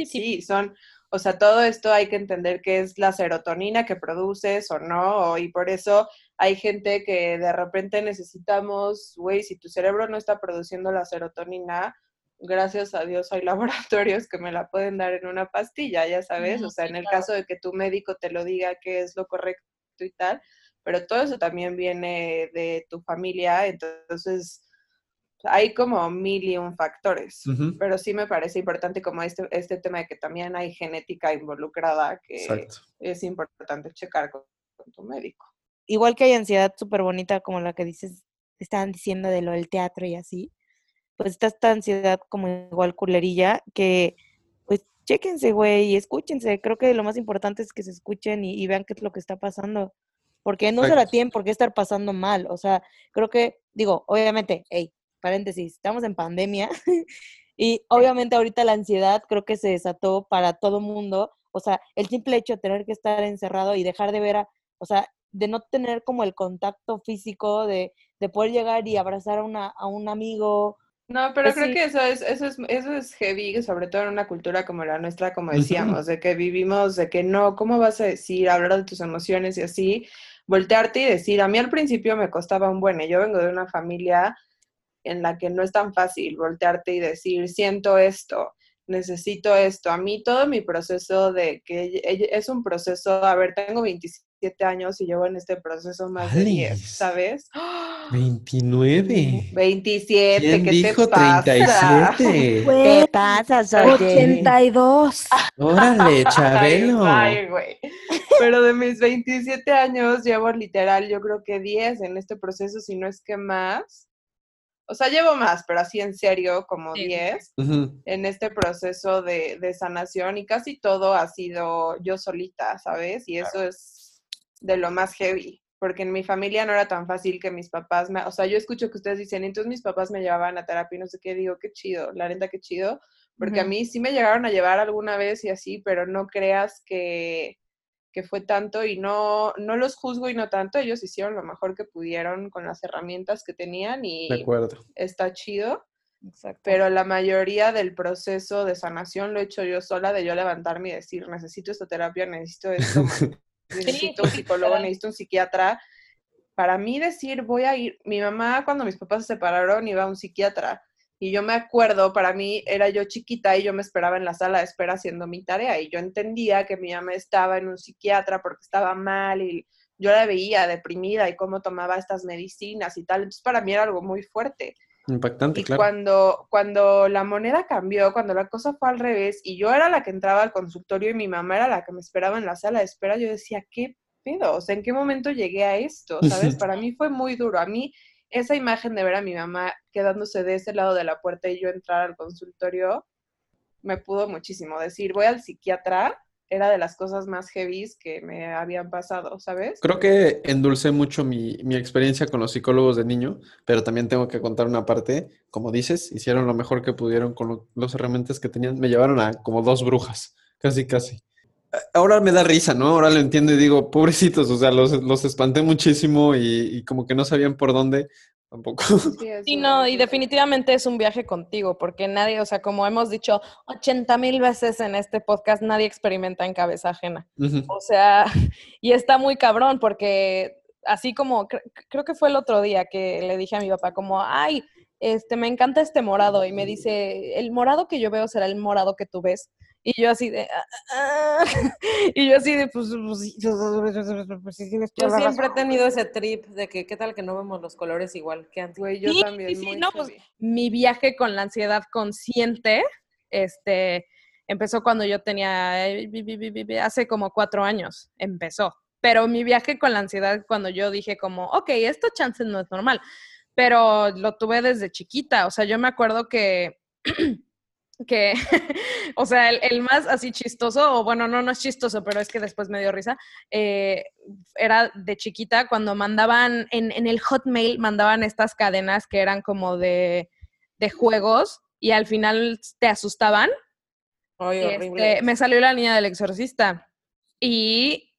sí, son, o sea, todo esto hay que entender que es la serotonina que produces o no, y por eso hay gente que de repente necesitamos, güey, si tu cerebro no está produciendo la serotonina, gracias a Dios hay laboratorios que me la pueden dar en una pastilla, ya sabes, o sea, en el caso de que tu médico te lo diga que es lo correcto y tal, pero todo eso también viene de tu familia, entonces hay como mil y un factores, pero sí me parece importante como este, este tema de que también hay genética involucrada que es importante checar con, tu médico. Igual que hay ansiedad súper bonita como la que dices, estaban diciendo de lo del teatro y así, pues está esta ansiedad como igual culerilla que pues chéquense, güey, y escúchense. Creo que lo más importante es que se escuchen y vean qué es lo que está pasando porque no se la tienen por qué estar pasando mal. O sea, creo que, digo, obviamente, hey, paréntesis, estamos en pandemia y obviamente ahorita la ansiedad creo que se desató para todo mundo. O sea, el simple hecho de tener que estar encerrado y dejar de ver a, o sea, de no tener como el contacto físico, de, de poder llegar y abrazar a, una, a un amigo. No, pero pues creo que eso es, eso es, eso es heavy, sobre todo en una cultura como la nuestra, como decíamos, de que vivimos, de que no, ¿cómo vas a decir, hablar de tus emociones y así? voltearte y decir, a mí al principio me costaba un buen, yo vengo de una familia en la que no es tan fácil voltearte y decir, siento esto, necesito esto. A mí todo mi proceso de que es un proceso, a ver, tengo 27 años y llevo en este proceso más de 10, ¿sabes? 29. 27, ¿Quién ¿qué dijo te pasa? 37? ¿Qué pasa, 82. Órale, Chabelo. Ay, güey. Pero de mis 27 años llevo literal, yo creo que 10 en este proceso, si no es que más. O sea, llevo más, pero así en serio, como 10 en este proceso de, de sanación y casi todo ha sido yo solita, ¿sabes? Y eso es de lo más heavy porque en mi familia no era tan fácil que mis papás me, o sea, yo escucho que ustedes dicen, entonces mis papás me llevaban a terapia y no sé qué, digo, qué chido, la neta, qué chido, porque a mí sí me llegaron a llevar alguna vez y así, pero no creas que, que fue tanto y no, no los juzgo y no tanto, ellos hicieron lo mejor que pudieron con las herramientas que tenían y está chido. Exacto. Pero la mayoría del proceso de sanación lo he hecho yo sola, de yo levantarme y decir, necesito esta terapia, necesito esto, necesito un psicólogo, necesito un psiquiatra. Para mí decir, voy a ir, mi mamá cuando mis papás se separaron iba a un psiquiatra. Y yo me acuerdo, para mí era yo chiquita y yo me esperaba en la sala de espera haciendo mi tarea y yo entendía que mi mamá estaba en un psiquiatra porque estaba mal y yo la veía deprimida y cómo tomaba estas medicinas y tal. Entonces para mí era algo muy fuerte. Impactante, y claro. Cuando, cuando la moneda cambió, cuando la cosa fue al revés y yo era la que entraba al consultorio y mi mamá era la que me esperaba en la sala de espera, yo decía, ¿qué pedo? O sea, ¿en qué momento llegué a esto? ¿Sabes? Para mí fue muy duro. A mí esa imagen de ver a mi mamá quedándose de ese lado de la puerta y yo entrar al consultorio, me pudo muchísimo decir, voy al psiquiatra era de las cosas más heavies que me habían pasado, ¿sabes? Creo que endulcé mucho mi, mi, experiencia con los psicólogos de niño, pero también tengo que contar una parte. Como dices, hicieron lo mejor que pudieron con lo, los herramientas que tenían. Me llevaron a como dos brujas, casi, casi. Ahora me da risa, ¿no? Ahora lo entiendo y digo, pobrecitos, o sea, los, los espanté muchísimo y, y como que no sabían por dónde, tampoco. Sí, no, y definitivamente es un viaje contigo, porque nadie, o sea, como hemos dicho 80 mil veces en este podcast, nadie experimenta en cabeza ajena. O sea, y está muy cabrón, porque así como, creo que fue el otro día que le dije a mi papá, como, ay, este, me encanta este morado, y me dice, el morado que yo veo será el morado que tú ves. Y yo así de, "Ah, ah, ah". y yo así de, pues, pues, sí, pues, sí, Yo siempre he tenido ese trip de que qué tal que no vemos los colores igual que antes. Güey, yo Sí, también. sí, sí, muy no, pues, mi viaje con la ansiedad consciente, este, empezó cuando yo tenía, eh, hace como cuatro años, empezó. Pero mi viaje con la ansiedad, cuando yo dije como, ok, esto chance no es normal, pero lo tuve desde chiquita. O sea, yo me acuerdo que, que, o sea, el, el más así chistoso, o bueno, no, no es chistoso, pero es que después me dio risa, eh, era de chiquita cuando mandaban en, en el Hotmail, mandaban estas cadenas que eran como de, de juegos y al final te asustaban. Ay, Este, horrible. me salió la niña del exorcista y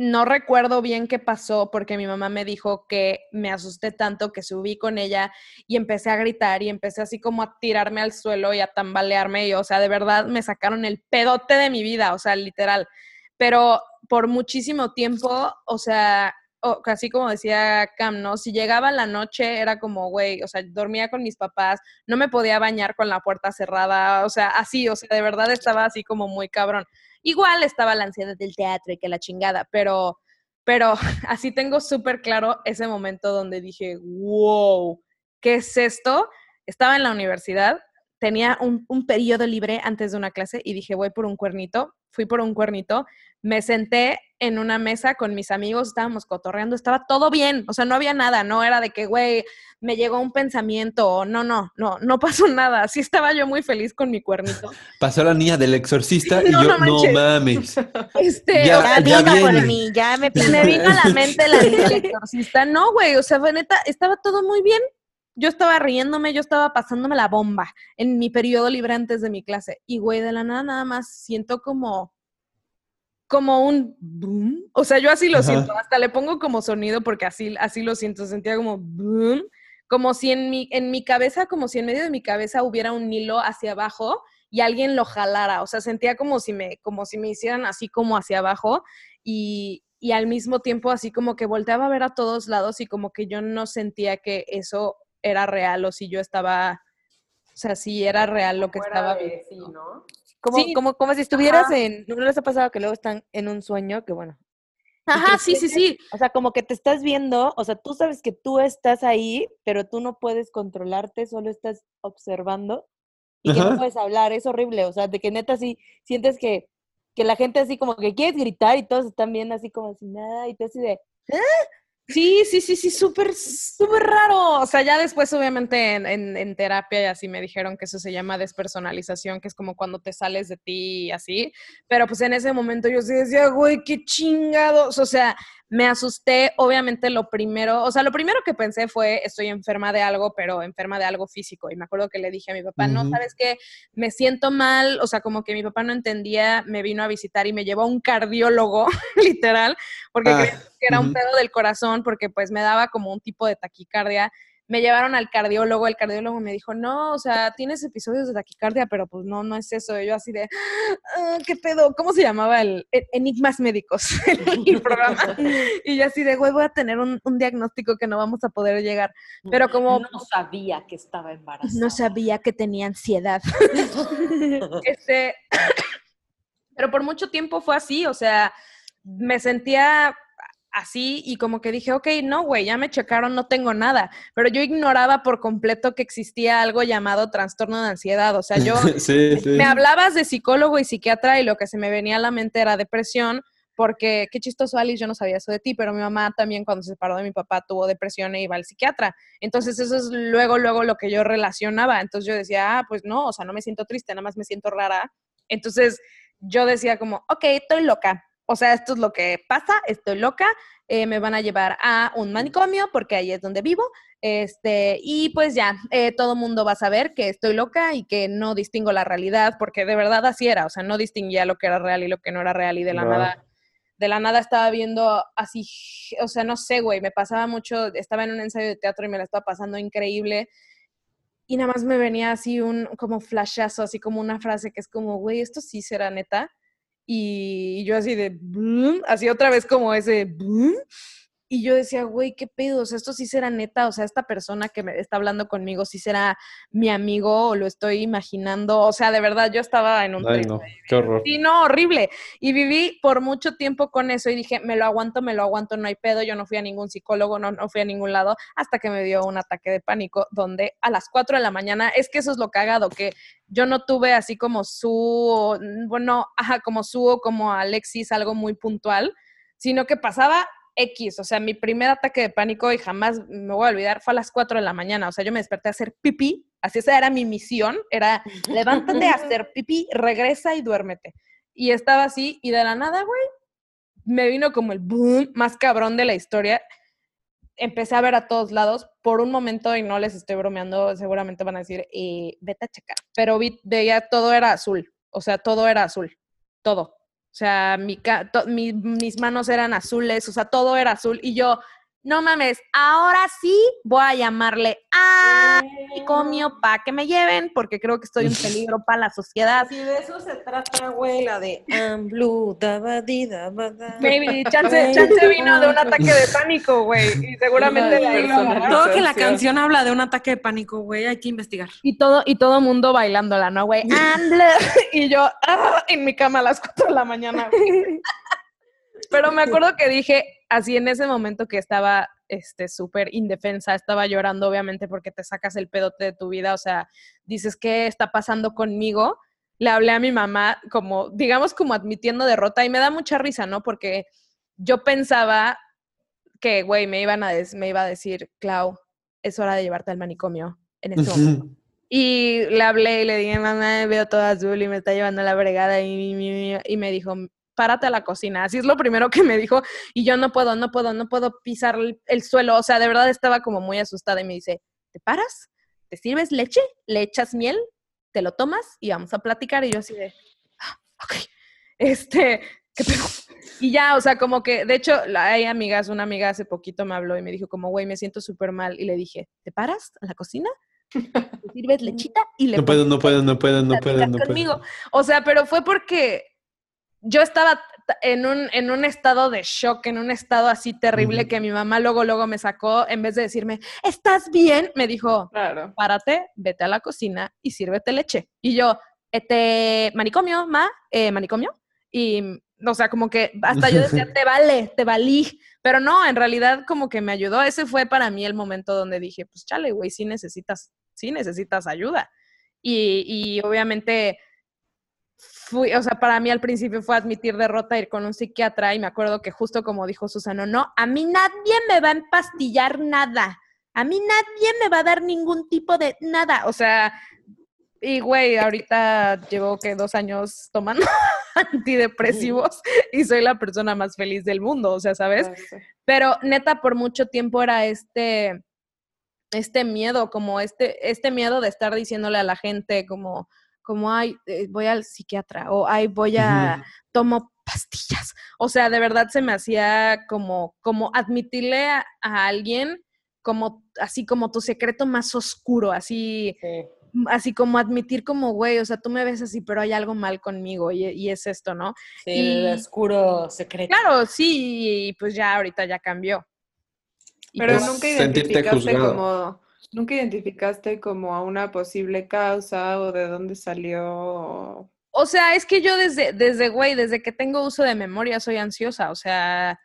no recuerdo bien qué pasó porque mi mamá me dijo que me asusté tanto que subí con ella y empecé a gritar y empecé así como a tirarme al suelo y a tambalearme y o sea, de verdad me sacaron el pedote de mi vida, o sea, literal. Pero por muchísimo tiempo, o sea, o- así como decía Cam, ¿no? Si llegaba la noche era como, güey, o sea, dormía con mis papás, no me podía bañar con la puerta cerrada, o sea, así, o sea, de verdad estaba así como muy cabrón. Igual estaba la ansiedad del teatro y que la chingada, pero, pero así tengo súper claro ese momento donde dije, wow, ¿qué es esto? Estaba en la universidad, tenía un, un periodo libre antes de una clase y dije, voy por un cuernito, fui por un cuernito, me senté en una mesa con mis amigos, estábamos cotorreando, estaba todo bien, o sea, no había nada, no era de que, güey, me llegó un pensamiento, o no, no, no, no pasó nada, sí estaba yo muy feliz con mi cuernito. Pasó la niña del exorcista y No, yo, no mames. Este, Ya- ya vino por viene. mí, ya me me vino a la mente la niña del exorcista. No, güey, o sea, fue neta, estaba todo muy bien. Yo estaba riéndome, yo estaba pasándome la bomba en mi periodo libre antes de mi clase. Y, güey, de la nada nada más siento como, como un boom. O sea, yo así lo Ajá. siento. Hasta le pongo como sonido porque así, así lo siento. Sentía como boom. Como si en mi, en mi cabeza, como si en medio de mi cabeza hubiera un hilo hacia abajo y alguien lo jalara. O sea, sentía como si me, como si me hicieran así como hacia abajo y, y al mismo tiempo así como que volteaba a ver a todos lados y como que yo no sentía que eso era real o si yo estaba, o sea, si era real lo que Fuera estaba de viendo. sí, ¿no? Como, Sí. como, como si estuvieras en. ¿No les ha pasado que luego están en un sueño? Que bueno. Ajá, sí, sí, sí. O sea, como que te estás viendo, o sea, tú sabes que tú estás ahí, pero tú no puedes controlarte, solo estás observando y que no Ajá. puedes hablar, es horrible, o sea, de que neta sí sientes que, que la gente así como que quieres gritar y todos están viendo así como si nada y tú así de, Sí, sí, sí, sí, súper, súper raro. O sea, ya después, obviamente, en, en, en terapia y así me dijeron que eso se llama despersonalización, que es como cuando te sales de ti y así. Pero pues en ese momento yo sí decía, güey, qué chingados. O sea, me asusté, obviamente, lo primero, o sea, lo primero que pensé fue, estoy enferma de algo, pero enferma de algo físico. Y me acuerdo que le dije a mi papá, no. ¿sabes qué? Me siento mal, o sea, como que mi papá no entendía, me vino a visitar y me llevó a un cardiólogo, literal, porque Ah, creía que era un pedo del corazón, porque pues me daba como un tipo de taquicardia. Me llevaron al cardiólogo, el cardiólogo me dijo, no, o sea, tienes episodios de taquicardia, pero pues no, no es eso. Y yo así de, "Ah, ¿qué pedo? ¿Cómo se llamaba el Enigmas Médicos? el programa. Y yo así de, güey, voy a tener un, un diagnóstico que no vamos a poder llegar. Pero como No sabía que estaba embarazada. no sabía que tenía ansiedad. este, pero por mucho tiempo fue así, o sea, me sentía así y como que dije, ok, no, güey, ya me checaron, no tengo nada, pero yo ignoraba por completo que existía algo llamado trastorno de ansiedad, o sea, yo sí, sí. me hablabas de psicólogo y psiquiatra y lo que se me venía a la mente era depresión, porque qué chistoso, Alice, yo no sabía eso de ti, pero mi mamá también cuando se separó de mi papá tuvo depresión e iba al psiquiatra. Entonces eso es luego, luego lo que yo relacionaba. Entonces yo decía, ah, pues no, o sea, no me siento triste, nada más me siento rara. Entonces yo decía como, ok, estoy loca. O sea, esto es lo que pasa, estoy loca, eh, me van a llevar a un manicomio porque ahí es donde vivo. Este, y pues ya, eh, todo mundo va a saber que estoy loca y que no distingo la realidad, porque de verdad así era, o sea, no distinguía lo que era real y lo que no era real y de la nada, de la nada estaba viendo así, o sea, no sé, güey, me pasaba mucho, estaba en un ensayo de teatro y me la estaba pasando increíble y nada más me venía así un como flashazo, así como una frase que es como, güey, esto sí será neta. Y yo así de, así otra vez como ese. Y yo decía, güey, qué pedo, o sea, esto sí será neta, o sea, esta persona que me está hablando conmigo sí será mi amigo o lo estoy imaginando, o sea, de verdad, yo estaba en un... Ay, no, qué horror. Sí, no, horrible. Y viví por mucho tiempo con eso y dije, me lo aguanto, me lo aguanto, no hay pedo, yo no fui a ningún psicólogo, no, no fui a ningún lado, hasta que me dio un ataque de pánico, donde a las 4 de la mañana, es que eso es lo cagado, que yo no tuve así como su, bueno, ajá, como su o como Alexis, algo muy puntual, sino que pasaba X, o sea, mi primer ataque de pánico y jamás me voy a olvidar fue a las 4 de la mañana, o sea, yo me desperté a hacer pipí, así esa era mi misión, era levántate a hacer pipí, regresa y duérmete. Y estaba así y de la nada, güey, me vino como el boom más cabrón de la historia. Empecé a ver a todos lados por un momento y no les estoy bromeando, seguramente van a decir, eh, vete a checar, pero vi, veía todo era azul, o sea, todo era azul, todo. O sea, mi, mi, mis manos eran azules, o sea, todo era azul. Y yo, no mames, ahora sí voy a llamarle a comio para que me lleven, porque creo que estoy un peligro para la sociedad. Si de eso se trata, güey, la de I'm blue, Maybe, chance, chance vino de un ataque de pánico, güey, y seguramente la Todo que la canción habla de un ataque de pánico, güey, hay que investigar. Y todo, y todo mundo bailándola, ¿no, güey? I'm blue. y yo, ah, en mi cama a las 4 de la mañana, Pero me acuerdo que dije, así en ese momento que estaba este súper indefensa, estaba llorando obviamente porque te sacas el pedote de tu vida, o sea, dices, ¿qué está pasando conmigo? Le hablé a mi mamá como, digamos, como admitiendo derrota y me da mucha risa, ¿no? Porque yo pensaba que, güey, me, iban a me iba a decir, Clau, es hora de llevarte al manicomio en este momento. Y le hablé y le dije, mamá, veo todo azul y me está llevando la bregada y, y me dijo, párate a la cocina. Así es lo primero que me dijo y yo no puedo, no puedo, no puedo pisar el, suelo. O sea, de verdad estaba como muy asustada y me dice, ¿te paras? ¿Te sirves leche? ¿Le echas miel? ¿Te lo tomas? Y vamos a platicar. Y yo así de, ah, ok, este, ¿qué pedo? Y ya, o sea, como que, de hecho, hay amigas, una amiga hace poquito me habló y me dijo como, güey, me siento súper mal. Y le dije, ¿te paras a la cocina? ¿Te sirves lechita? Y le no puedo, no puedo, no puedo, no puedo, no puedo. O sea, pero fue porque yo estaba en un, en un estado de shock, en un estado así terrible que mi mamá luego, luego me sacó, en vez de decirme, ¿estás bien? Me dijo, claro. párate, vete a la cocina y sírvete leche. Y yo, este, manicomio, ma, eh, manicomio. Y, o sea, como que hasta yo decía, te vale, te valí. Pero no, en realidad como que me ayudó. Ese fue para mí el momento donde dije, pues chale, güey, sí necesitas, sí necesitas ayuda. Y, y obviamente fui, o sea, para mí al principio fue admitir derrota, ir con un psiquiatra y me acuerdo que justo como dijo Susana, no, a mí nadie me va a empastillar nada, a mí nadie me va a dar ningún tipo de nada, o sea, y güey, ahorita llevo que dos años tomando antidepresivos y soy la persona más feliz del mundo, o sea, ¿sabes? Pero neta, por mucho tiempo era este, este miedo, como este, este miedo de estar diciéndole a la gente como, como, ay, eh, voy al psiquiatra o ay, voy a, tomo pastillas. O sea, de verdad se me hacía como, como admitirle a, alguien como, así como tu secreto más oscuro, así, así como admitir como, güey, o sea, tú me ves así, pero hay algo mal conmigo y, es esto, ¿no? Sí, el oscuro secreto. Claro, sí, y pues ya ahorita ya cambió. pero pues nunca identificaste como ¿Nunca identificaste como a una posible causa o de dónde salió? O sea, es que yo desde, desde, güey, desde que tengo uso de memoria soy ansiosa, o sea,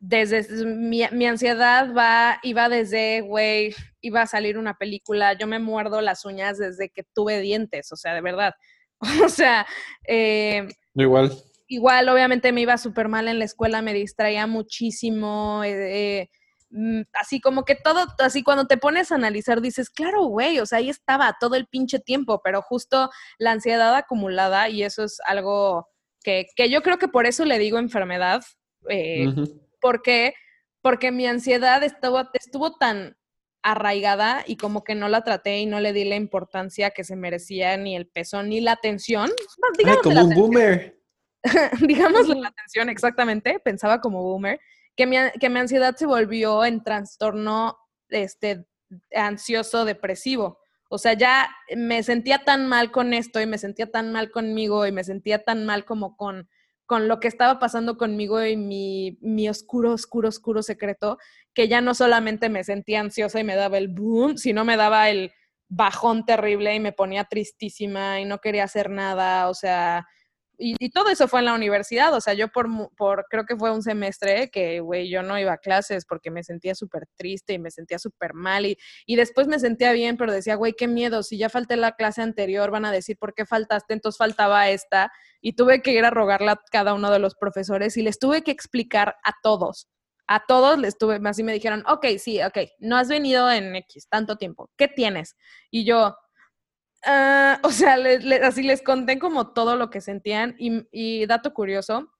desde mi, mi ansiedad va, iba desde, güey, iba a salir una película, yo me muerdo las uñas desde que tuve dientes, o sea, de verdad. O sea, eh, igual. Igual, obviamente me iba súper mal en la escuela, me distraía muchísimo. Eh, eh así como que todo, así cuando te pones a analizar dices, claro, güey, o sea, ahí estaba todo el pinche tiempo, pero justo la ansiedad acumulada y eso es algo que, que yo creo que por eso le digo enfermedad, eh, porque, porque mi ansiedad estuvo, estuvo tan arraigada y como que no la traté y no le di la importancia que se merecía, ni el peso, ni la atención. como un boomer. digamos la atención, exactamente, pensaba como boomer que mi, que mi ansiedad se volvió en trastorno este, ansioso depresivo. O sea, ya me sentía tan mal con esto y me sentía tan mal conmigo y me sentía tan mal como con, con lo que estaba pasando conmigo y mi, mi oscuro, oscuro, oscuro secreto, que ya no solamente me sentía ansiosa y me daba el boom, sino me daba el bajón terrible y me ponía tristísima y no quería hacer nada, o sea, y, todo eso fue en la universidad, o sea, yo por, por creo que fue un semestre que, güey, yo no iba a clases porque me sentía súper triste y me sentía súper mal y, y después me sentía bien, pero decía, güey, qué miedo, si ya falté la clase anterior van a decir, ¿por qué faltaste? Entonces faltaba esta y tuve que ir a rogarle a cada uno de los profesores y les tuve que explicar a todos, a todos les tuve, así me dijeron, ok, sí, ok, no has venido en X tanto tiempo, ¿qué tienes? Y yo, Ah, o sea, así les conté como todo lo que sentían y, dato curioso,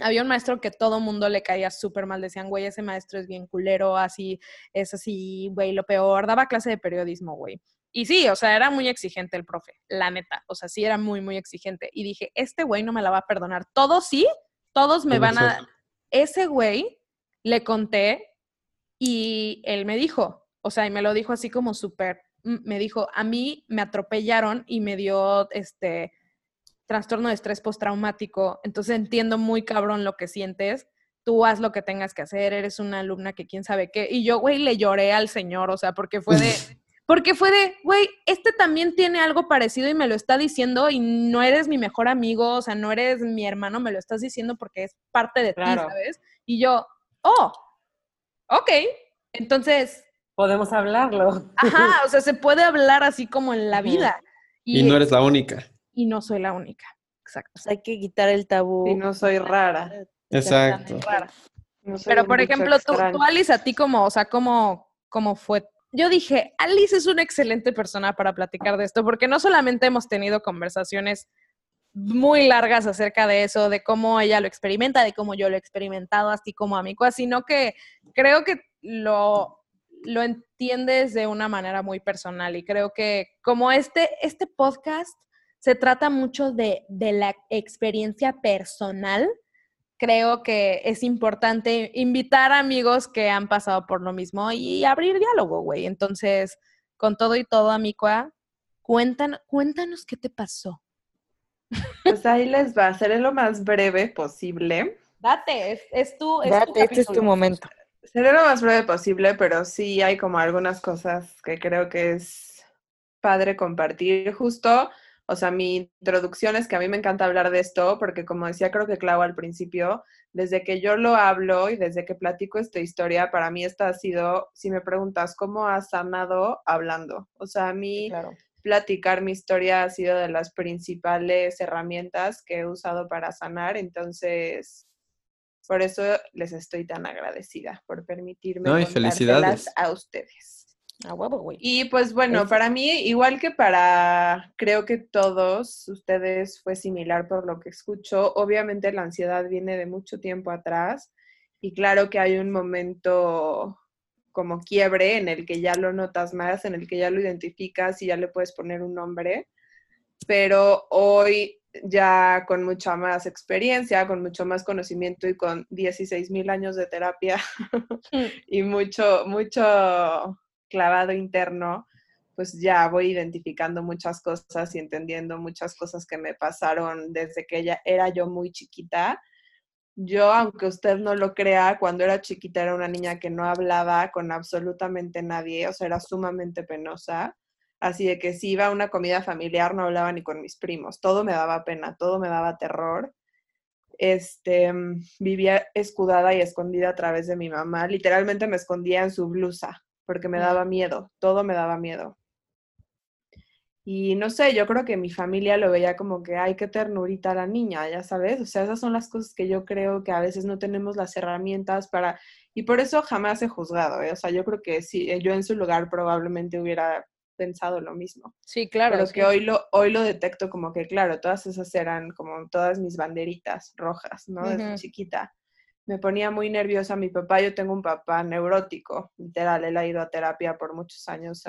había un maestro que todo mundo le caía súper mal, decían, güey, ese maestro es bien culero, así, es así, güey, lo peor, daba clase de periodismo, güey. Y sí, o sea, era muy exigente el profe, la neta, o sea, sí era muy, muy exigente. Y dije, este güey no me la va a perdonar. Todos sí, todos me van a... Ese güey le conté y él me dijo, o sea, y me lo dijo así como súper me dijo, a mí me atropellaron y me dio este trastorno de estrés postraumático, entonces entiendo muy cabrón lo que sientes, tú haz lo que tengas que hacer, eres una alumna que quién sabe qué, y yo, güey, le lloré al señor, o sea, porque fue de, porque fue de, güey, este también tiene algo parecido y me lo está diciendo y no eres mi mejor amigo, o sea, no eres mi hermano, me lo estás diciendo porque es parte de ti, ¿sabes? Y yo, oh, ok, entonces podemos hablarlo. Ajá, o sea, se puede hablar así como en la vida. Y, no eres la única. Y no soy la única. Exacto. O sea, hay que quitar el tabú. Y no soy rara. Exacto. Pero, por ejemplo, tú, Alice, a ti como, o sea, ¿cómo, ¿cómo fue? Yo dije, Alice es una excelente persona para platicar de esto, porque no solamente hemos tenido conversaciones muy largas acerca de eso, de cómo ella lo experimenta, de cómo yo lo he experimentado, así como amigo, sino que creo que lo lo entiendes de una manera muy personal y creo que como este, este podcast se trata mucho de, la experiencia personal, creo que es importante invitar a amigos que han pasado por lo mismo y abrir diálogo, güey. Entonces, con todo y todo, Amicua, cuéntanos, cuéntanos qué te pasó. Pues ahí les va, a ser lo más breve posible. Date, es, es tu, Date, este es tu momento. Seré lo más breve posible, pero sí hay como algunas cosas que creo que es padre compartir. Justo, o sea, mi introducción es que a mí me encanta hablar de esto, porque como decía, creo que Clau al principio, desde que yo lo hablo y desde que platico esta historia, para mí esta ha sido, si me preguntas, ¿cómo has sanado hablando? O sea, a mí platicar mi historia ha sido de las principales herramientas que he usado para sanar, entonces por eso les estoy tan agradecida por permitirme no, felicidades a ustedes. A huevo, güey. Y pues bueno, para mí, igual que para creo que todos ustedes fue similar por lo que escucho. Obviamente la ansiedad viene de mucho tiempo atrás y claro que hay un momento como quiebre en el que ya lo notas más, en el que ya lo identificas y ya le puedes poner un nombre. Pero hoy ya con mucha más experiencia, con mucho más conocimiento y con 16 mil años de terapia mm. y mucho, mucho clavado interno, pues ya voy identificando muchas cosas y entendiendo muchas cosas que me pasaron desde que ella era yo muy chiquita. Yo, aunque usted no lo crea, cuando era chiquita era una niña que no hablaba con absolutamente nadie, o sea, era sumamente penosa Así de que si iba a una comida familiar no hablaba ni con mis primos, todo me daba pena, todo me daba terror. Este, mm, vivía escudada y escondida a través de mi mamá, literalmente me escondía en su blusa porque me daba miedo, todo me daba miedo. Y no sé, yo creo que mi familia lo veía como que, ay, qué ternurita la niña, ya sabes. O sea, esas son las cosas que yo creo que a veces no tenemos las herramientas para... Y por eso jamás he juzgado, ¿eh? O sea, yo creo que si yo en su lugar probablemente hubiera pensado lo mismo. Sí, claro. Pero que hoy lo, hoy lo detecto como que, claro, todas esas eran como todas mis banderitas rojas, ¿no? Desde chiquita. Me ponía muy nerviosa mi papá. Yo tengo un papá neurótico, literal. Él ha ido a terapia por muchos años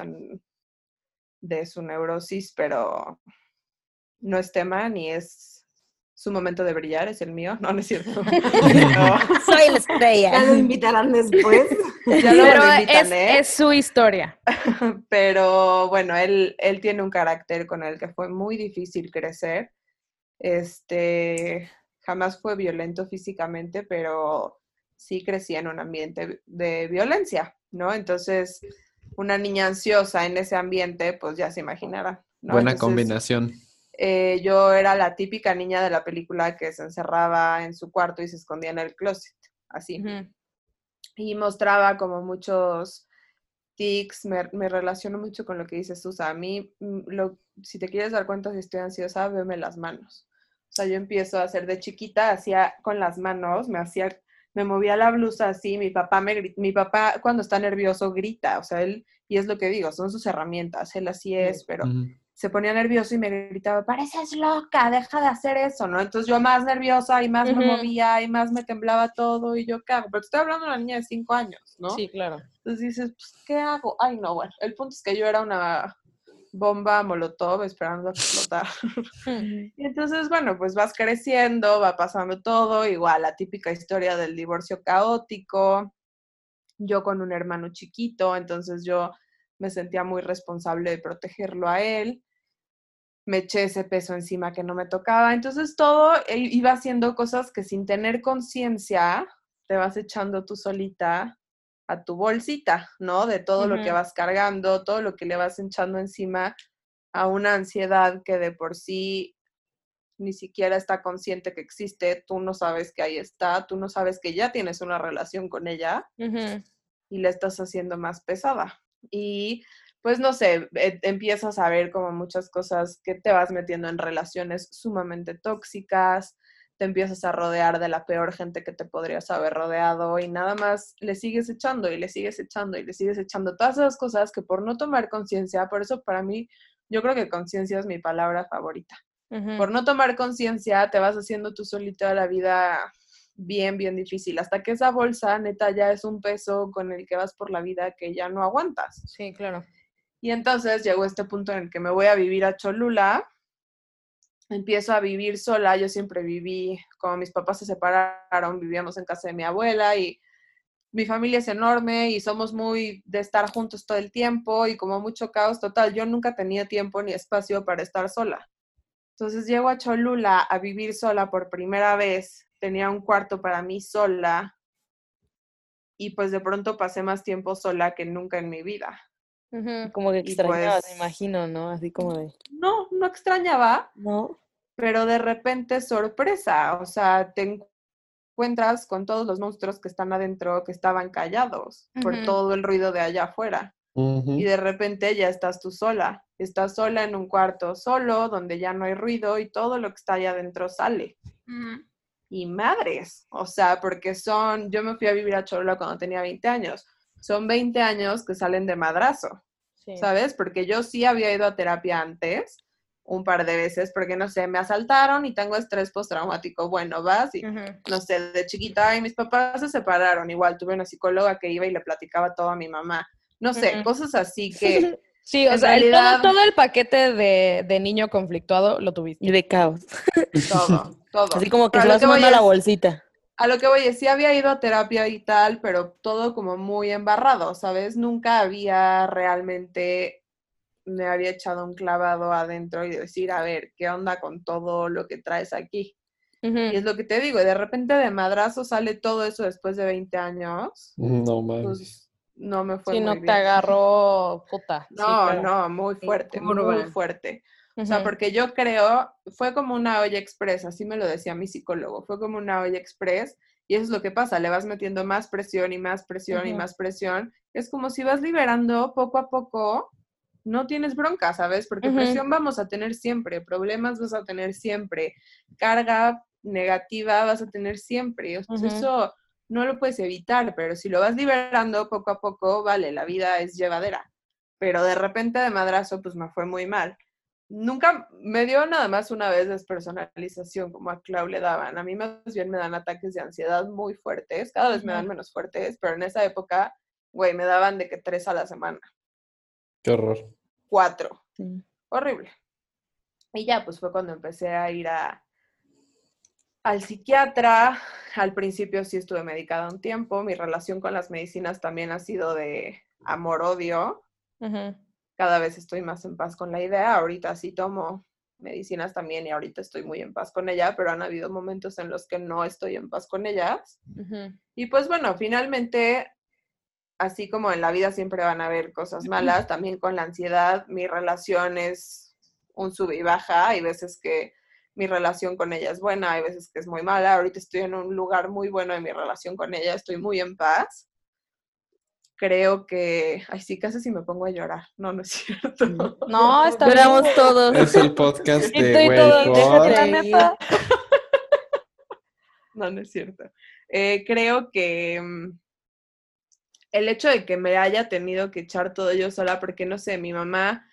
de su neurosis, pero no es tema ni es su momento de brillar es el mío. No, no es cierto. Soy la estrella. Ya lo invitarán después. ya lo Pero es, ¿eh? es, su historia. Pero bueno, él, él tiene un carácter con el que fue muy difícil crecer. Este, jamás fue violento físicamente, pero sí crecí en un ambiente de violencia, ¿no? Entonces, una niña ansiosa en ese ambiente, pues ya se imaginará. ¿no? Buena Entonces, combinación. Eh, yo era la típica niña de la película que se encerraba en su cuarto y se escondía en el closet, así. Y mostraba como muchos tics, me, me relaciono mucho con lo que dice Susa. A mí, mm, lo, si te quieres dar cuenta si estoy ansiosa, veme las manos. O sea, yo empiezo a hacer de chiquita, hacía con las manos, me hacía, me movía la blusa así, mi papá me mi papá cuando está nervioso grita, o sea, él, y es lo que digo, son sus herramientas, él así es, pero. Se ponía nervioso y me gritaba, pareces loca, deja de hacer eso, ¿no? Entonces yo más nerviosa y más me movía y más me temblaba todo y yo, ¿qué hago? Pero estoy hablando de una niña de cinco años, ¿no? Sí, claro. Entonces dices, pues, ¿qué hago? Ay, no, bueno, el punto es que yo era una bomba molotov esperando a explotar. y entonces, bueno, pues vas creciendo, va pasando todo, igual la típica historia del divorcio caótico, yo con un hermano chiquito, entonces yo me sentía muy responsable de protegerlo a él, me eché ese peso encima que no me tocaba, entonces todo eh, iba haciendo cosas que sin tener conciencia te vas echando tú solita a tu bolsita, ¿no? De todo lo que vas cargando, todo lo que le vas echando encima a una ansiedad que de por sí ni siquiera está consciente que existe, tú no sabes que ahí está, tú no sabes que ya tienes una relación con ella y la estás haciendo más pesada. Y pues no sé, e- empiezas a ver como muchas cosas que te vas metiendo en relaciones sumamente tóxicas, te empiezas a rodear de la peor gente que te podrías haber rodeado y nada más le sigues echando y le sigues echando y le sigues echando todas esas cosas que por no tomar conciencia, por eso para mí yo creo que conciencia es mi palabra favorita por no tomar conciencia, te vas haciendo tú solita la vida bien, bien difícil, hasta que esa bolsa neta ya es un peso con el que vas por la vida que ya no aguantas. Sí, claro. Y entonces llegó este punto en el que me voy a vivir a Cholula, empiezo a vivir sola, yo siempre viví, como mis papás se separaron, vivíamos en casa de mi abuela y mi familia es enorme y somos muy de estar juntos todo el tiempo y como mucho caos total, yo nunca tenía tiempo ni espacio para estar sola. Entonces llego a Cholula a vivir sola por primera vez, tenía un cuarto para mí sola. Y pues de pronto pasé más tiempo sola que nunca en mi vida. Como que extrañabas, pues- me imagino, ¿no? Así como de, No, no extrañaba, no, pero de repente sorpresa, o sea, te encuentras con todos los monstruos que están adentro, que estaban callados por todo el ruido de allá afuera. Y de repente ya estás tú sola, estás sola en un cuarto solo, donde ya no hay ruido y todo lo que está allá adentro sale. Y madres, o sea, porque son, yo me fui a vivir a Cholula cuando tenía 20 años, son 20 años que salen de madrazo. Sí. ¿sabes? Porque yo sí había ido a terapia antes, un par de veces, porque no sé, me asaltaron y tengo estrés postraumático. Bueno, vas y, no sé, de chiquita y mis papás se separaron. Igual tuve una psicóloga que iba y le platicaba todo a mi mamá. No sé, cosas así que Sí, o En sea, el- todo, todo el paquete de, de niño conflictuado lo tuviste. y de caos. todo, todo. Así como que Pero se a lo va que a la es- bolsita. A lo que voy sí había ido a terapia y tal, pero todo como muy embarrado, ¿sabes? Nunca había realmente, me había echado un clavado adentro y decir, a ver, ¿qué onda con todo lo que traes aquí? Y es lo que te digo, y de repente de madrazo sale todo eso después de 20 años, No mames. pues no me fue muy no bien. te agarró puta. Sí, No, no, muy fuerte, muy fuerte. O sea, porque yo creo, fue como una olla express, así me lo decía mi psicólogo, fue como una olla express y eso es lo que pasa, le vas metiendo más presión y más presión y más presión. Es como si vas liberando poco a poco, no tienes bronca, ¿sabes? Porque Ujú. presión vamos a tener siempre, problemas vas a tener siempre, carga negativa vas a tener siempre. O sea, Ujú. Eso no lo puedes evitar, pero si lo vas liberando poco a poco, vale, la vida es llevadera. Pero de repente de madrazo, pues me fue muy mal nunca me dio nada más una vez despersonalización como a Clau le daban. A mí más bien me dan ataques de ansiedad muy fuertes, cada vez me dan menos fuertes, pero en esa época, güey, me daban de que tres a la semana, Qué horror. cuatro, Sí. horrible. Y ya, pues fue cuando empecé a ir a, al psiquiatra. Al principio sí estuve medicada un tiempo. Mi relación con las medicinas también ha sido de amor-odio. Cada vez estoy más en paz con la idea. Ahorita sí tomo medicinas también y ahorita estoy muy en paz con ella, pero han habido momentos en los que no estoy en paz con ellas. Y pues bueno, finalmente, así como en la vida siempre van a haber cosas malas, también con la ansiedad, mi relación es un sube y baja, hay veces que mi relación con ella es buena, hay veces que es muy mala, ahorita estoy en un lugar muy bueno de mi relación con ella, estoy muy en paz creo que, ay sí, casi si me pongo a llorar. No, no es cierto. No, está Lloramos todos. Es el podcast de Estoy todo-. No, no es cierto. Eh, creo que mm, el hecho de que me haya tenido que echar todo yo sola, porque no sé, mi mamá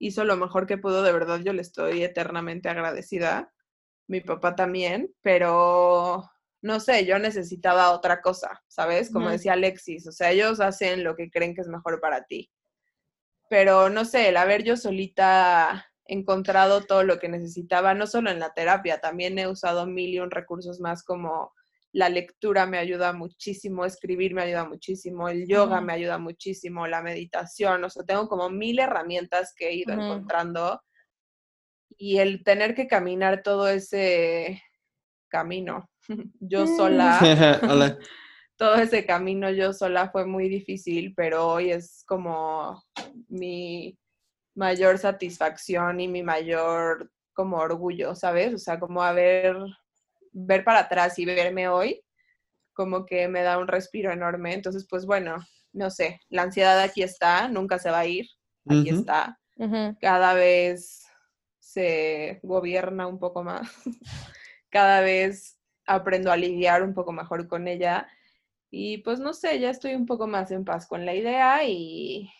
hizo lo mejor que pudo, de verdad yo le estoy eternamente agradecida. Mi papá también, pero no sé, yo necesitaba otra cosa, ¿sabes? Como decía Alexis, o sea, ellos hacen lo que creen que es mejor para ti. Pero no sé, el haber yo solita encontrado todo lo que necesitaba, no solo en la terapia, también he usado mil y un recursos más como la lectura me ayuda muchísimo, escribir me ayuda muchísimo, el yoga me ayuda muchísimo, la meditación, o sea, tengo como mil herramientas que he ido encontrando y el tener que caminar todo ese camino yo sola, Hola. todo ese camino yo sola fue muy difícil, pero hoy es como mi mayor satisfacción y mi mayor como orgullo, ¿sabes? O sea, como haber, ver para atrás y verme hoy, como que me da un respiro enorme. Entonces, pues bueno, no sé, la ansiedad aquí está, nunca se va a ir, aquí está. Cada vez se gobierna un poco más, cada vez aprendo a lidiar un poco mejor con ella. Y pues no sé, ya estoy un poco más en paz con la idea y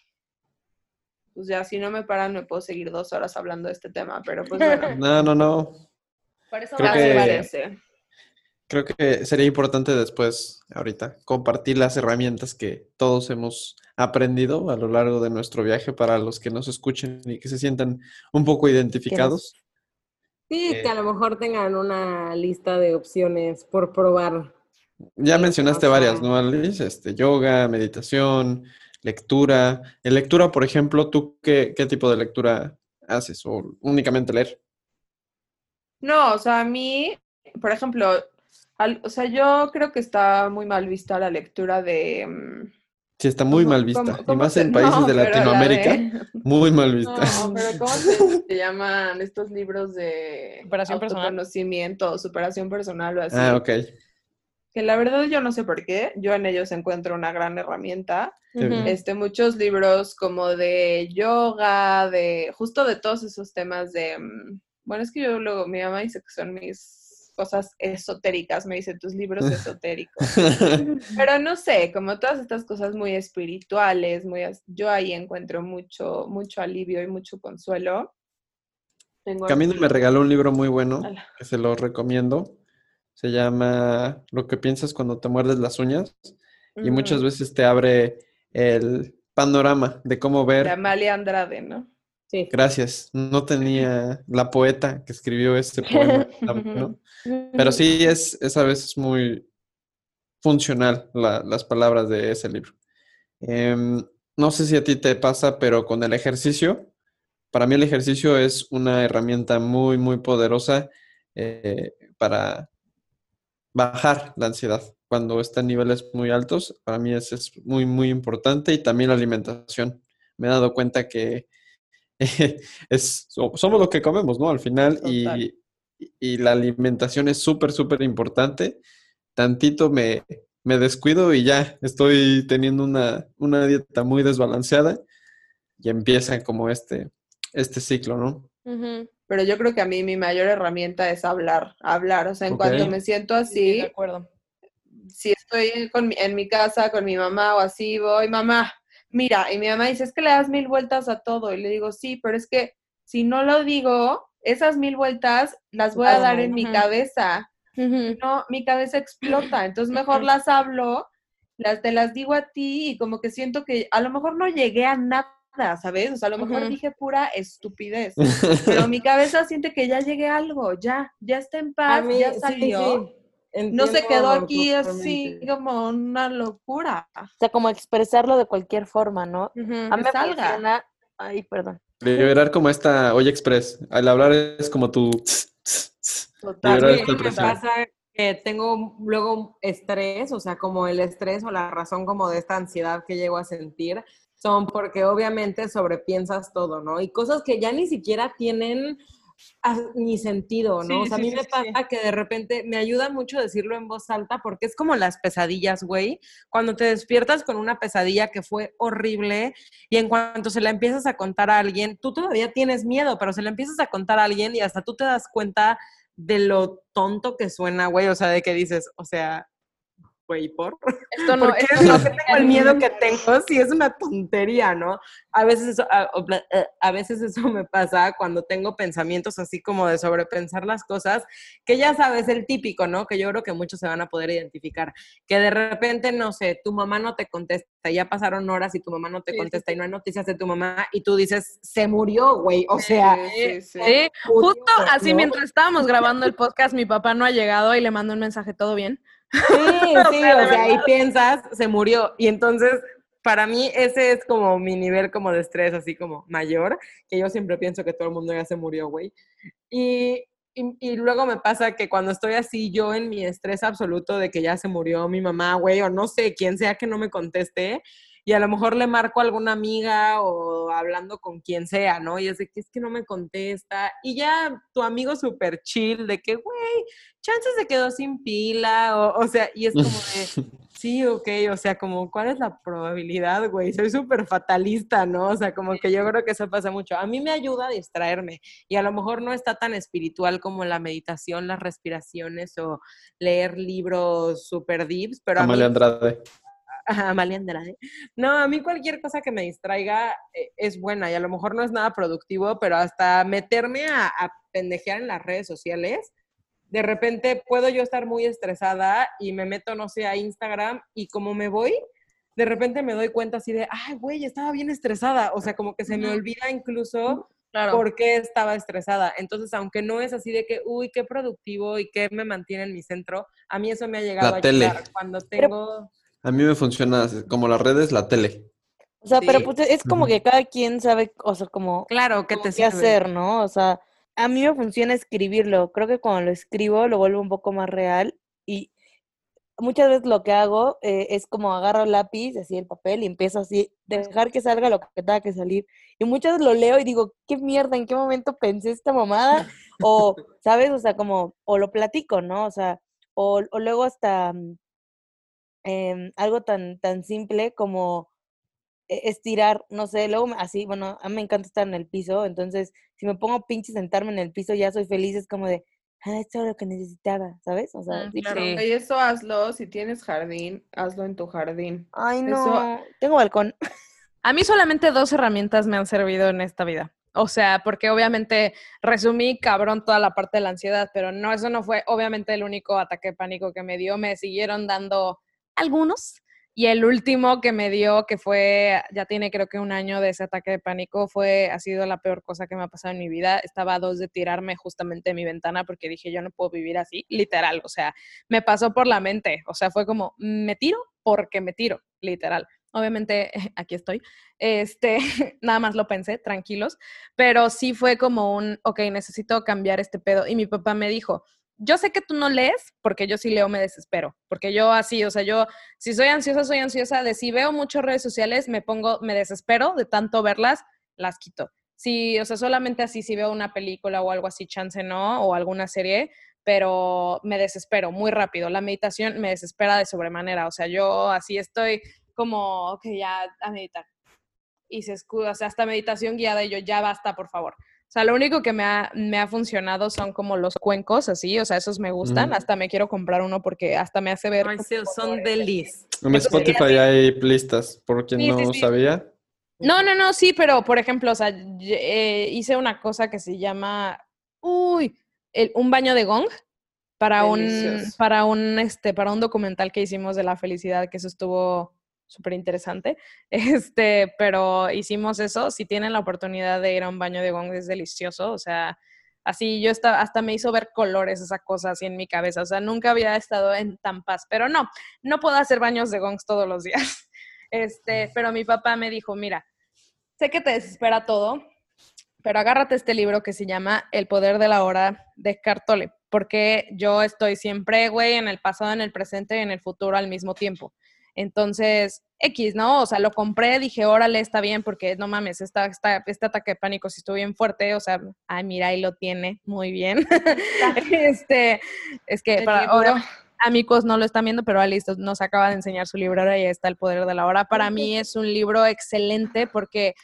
pues ya si no me paran me puedo seguir dos horas hablando de este tema, pero pues bueno, No, no, no. Por eso Creo que- parece. Creo que sería importante después, ahorita, compartir las herramientas que todos hemos aprendido a lo largo de nuestro viaje para los que nos escuchen y que se sientan un poco identificados. Sí, Eh, que a lo mejor tengan una lista de opciones por probar. Ya mencionaste Ajá. varias, ¿no, Alice? Este, yoga, meditación, lectura. En lectura, por ejemplo, ¿tú qué, qué tipo de lectura haces? ¿O únicamente leer? No, o sea, a mí, por ejemplo, al- o sea, yo creo que está muy mal vista la lectura de... Sí, está muy ¿cómo- mal vista. cómo- Y más se- en países no, de la Latinoamérica, de- muy mal vista. No, pero ¿cómo se, se llaman estos libros de Superación personal. autoconocimiento, superación personal o así? Ah, ok. Que la verdad yo no sé por qué, yo en ellos encuentro una gran herramienta. Este, muchos libros como de yoga, de justo de todos esos temas de, mm, bueno, es que yo luego, mi mamá dice que son mis cosas esotéricas, me dice tus libros esotéricos. Pero no sé, como todas estas cosas muy espirituales, muy, yo ahí encuentro mucho, mucho alivio y mucho consuelo. Tengo Camino aquí- me regaló un libro muy bueno que se lo recomiendo. Se llama Lo que piensas cuando te muerdes las uñas y muchas Ujú, veces te abre el panorama de cómo de ver. Amalia Andrade, ¿no? Sí. Gracias. No tenía la poeta que escribió este poema, bueno. pero sí es, es a veces muy funcional la- las palabras de ese libro. Em, no sé si a ti te pasa, pero con el ejercicio, para mí el ejercicio es una herramienta muy, muy poderosa eh, para bajar la ansiedad. Cuando está en niveles muy altos, para mí es, es muy, muy importante y también la alimentación. Me he dado cuenta que es, so- somos lo que comemos, ¿no? Al final y, y la alimentación es súper, súper importante. Tantito me, me descuido y ya estoy teniendo una, una dieta muy desbalanceada y empieza como este, este ciclo, ¿no? Pero yo creo que a mí mi mayor herramienta es hablar, hablar. O sea, en cuanto me siento Sí, así, de acuerdo. si estoy con mi- en mi casa con mi mamá o así, voy, mamá, mira, y mi mamá dice, es que le das mil vueltas a todo. Y le digo, sí, pero es que si no lo digo, esas mil vueltas las voy a dar en mi cabeza. No, mi cabeza explota. Entonces mejor las hablo, las te las digo a ti y como que siento que a lo mejor no llegué a nada, ¿sabes? O sea, a lo mejor dije pura estupidez. Pero mi cabeza siente que ya llegué a algo, ya, ya está en paz, mí, ya sí, salió. sí, No se quedó aquí así como una locura. O sea, como expresarlo de cualquier forma, ¿no? Ujú. A mí me salga. funciona, ay, perdón. Liberar como esta olla express. Al hablar es como tu... Total, me pasa que tengo luego estrés, o sea, como el estrés o la razón como de esta ansiedad que llego a sentir, son porque obviamente sobrepiensas todo, ¿no? Y cosas que ya ni siquiera tienen ni sentido, ¿no? o sea, a mí me pasa que de repente me ayuda mucho decirlo en voz alta porque es como las pesadillas, güey. Cuando te despiertas con una pesadilla que fue horrible y en cuanto se la empiezas a contar a alguien, tú todavía tienes miedo, pero se la empiezas a contar a alguien y hasta tú te das cuenta de lo tonto que suena, güey, o sea, de que dices, o sea, güey, ¿por? Esto no, lo que tengo el miedo que tengo, sí es una tontería, ¿no? A veces, eso, a, eh, a, veces eso me pasa cuando tengo pensamientos así como de sobrepensar las cosas, que ya sabes, el típico, ¿no? Que yo creo que muchos se van a poder identificar, que de repente, no sé, tu mamá no te contesta, ya pasaron horas y tu mamá no te contesta y no hay noticias de tu mamá y tú dices, se murió, güey, o sea, sí, justo así mientras estábamos grabando el podcast, mi papá no ha llegado y le mando un mensaje, ¿todo bien? Sí, sí, o sea, ahí piensas, se murió. Y entonces, para mí, ese es como mi nivel como de estrés, así como mayor, que yo siempre pienso que todo el mundo ya se murió, güey. Y, y, y, luego me pasa que cuando estoy así, yo en mi estrés absoluto de que ya se murió mi mamá, güey, o no sé, quién sea que no me conteste, y a lo mejor le marco a alguna amiga o hablando con quien sea, ¿no? Y es de que es que no me contesta. Y ya tu amigo súper chill de que, güey, chances se quedó sin pila, o, o sea, y es como de, sí, ok, o sea, como, ¿cuál es la probabilidad, güey? Soy súper fatalista, ¿no? O sea, como que yo creo que eso pasa mucho. A mí me ayuda a distraerme y a lo mejor no está tan espiritual como la meditación, las respiraciones o leer libros súper deeps, pero... Amalia a mí, Andrade. Amalia Andrade. No, a mí cualquier cosa que me distraiga eh, es buena y a lo mejor no es nada productivo, pero hasta meterme a, a pendejear en las redes sociales, de repente puedo yo estar muy estresada y me meto, no sé, a Instagram y como me voy, de repente me doy cuenta así de, ay, güey, estaba bien estresada. O sea, como que se me olvida incluso por qué estaba estresada. Entonces, aunque no es así de que, uy, qué productivo y qué me mantiene en mi centro, a mí eso me ha llegado a ayudar cuando tengo... A mí me funciona como las redes, la tele. O sea, pero pues, es como que cada quien sabe, o sea, como claro, ¿qué te qué hacer, ¿no? O sea, a mí me funciona escribirlo. Creo que cuando lo escribo lo vuelvo un poco más real y muchas veces lo que hago eh, es como agarro el lápiz, así el papel y empiezo así, dejar que salga lo que tenga que salir. Y muchas veces lo leo y digo, ¿qué mierda? ¿En qué momento pensé esta mamada? O, ¿sabes? O sea, como, o lo platico, ¿no? O sea, o, o luego hasta mm, Em, algo tan, tan simple como estirar, no sé, luego así, bueno, a mí me encanta estar en el piso, entonces si me pongo pinche sentarme en el piso ya soy feliz, es como de, ah, esto es lo que necesitaba, ¿sabes? O sea, mm, claro. y eso hazlo, si tienes jardín, hazlo en tu jardín. Ay, no, tengo balcón. A mí solamente dos herramientas me han servido en esta vida. O sea, porque obviamente resumí cabrón toda la parte de la ansiedad, pero no, eso no fue obviamente el único ataque de pánico que me dio. Me siguieron dando algunos. Y el último que me dio, que fue, ya tiene creo que un año de ese ataque de pánico, fue, ha sido la peor cosa que me ha pasado en mi vida. Estaba a dos de tirarme justamente de mi ventana porque dije, yo no puedo vivir así, literal. O sea, me pasó por la mente. O sea, fue como, me tiro porque me tiro, literal. Obviamente, aquí estoy. Este, nada más lo pensé, tranquilos. Pero sí fue como un, ok, necesito cambiar este pedo. Y mi papá me dijo, yo sé que tú no lees, porque yo sí leo, me desespero, porque yo así, o sea, yo si soy ansiosa, soy ansiosa, de si veo muchas redes sociales, me pongo, me desespero de tanto verlas, las quito. Si, o sea, solamente así, si veo una película o algo así, chance no, o alguna serie, pero me desespero muy rápido. La meditación me desespera de sobremanera, o sea, yo así estoy como, ok, ya a meditar. Y se escuda, o sea, hasta meditación guiada y yo, ya basta, por favor. O sea, lo único que me ha, me ha funcionado son como los cuencos, así, o sea, esos me gustan. Hasta me quiero comprar uno porque hasta me hace ver. Ay, sí, son delis. En Spotify hay listas, por quien no sabía. No, no, no, sí, pero por ejemplo, o sea, eh, hice una cosa que se llama, uy, el, un baño de gong para un, para un, este, para un documental que hicimos de la felicidad, que eso estuvo súper interesante. Este, pero hicimos eso. Si tienen la oportunidad de ir a un baño de gong, es delicioso. O sea, así yo estaba, hasta me hizo ver colores esa cosa así en mi cabeza. O sea, nunca había estado en tan paz. Pero no, no puedo hacer baños de gongs todos los días. Este, pero mi papá me dijo, mira, sé que te desespera todo, pero agárrate este libro que se llama El poder de la hora de Cartole, porque yo estoy siempre, güey, en el pasado, en el presente y en el futuro al mismo tiempo. Entonces, X, ¿no? O sea, lo compré, dije, órale, está bien, porque no mames, esta, esta, este ataque de pánico sí estuvo bien fuerte, o sea, ay, mira, ahí lo tiene, muy bien. este, es que para amigos no lo están viendo, pero listo, nos acaba de enseñar su libro, ahora y está El Poder de la Hora. Para mí es un libro excelente porque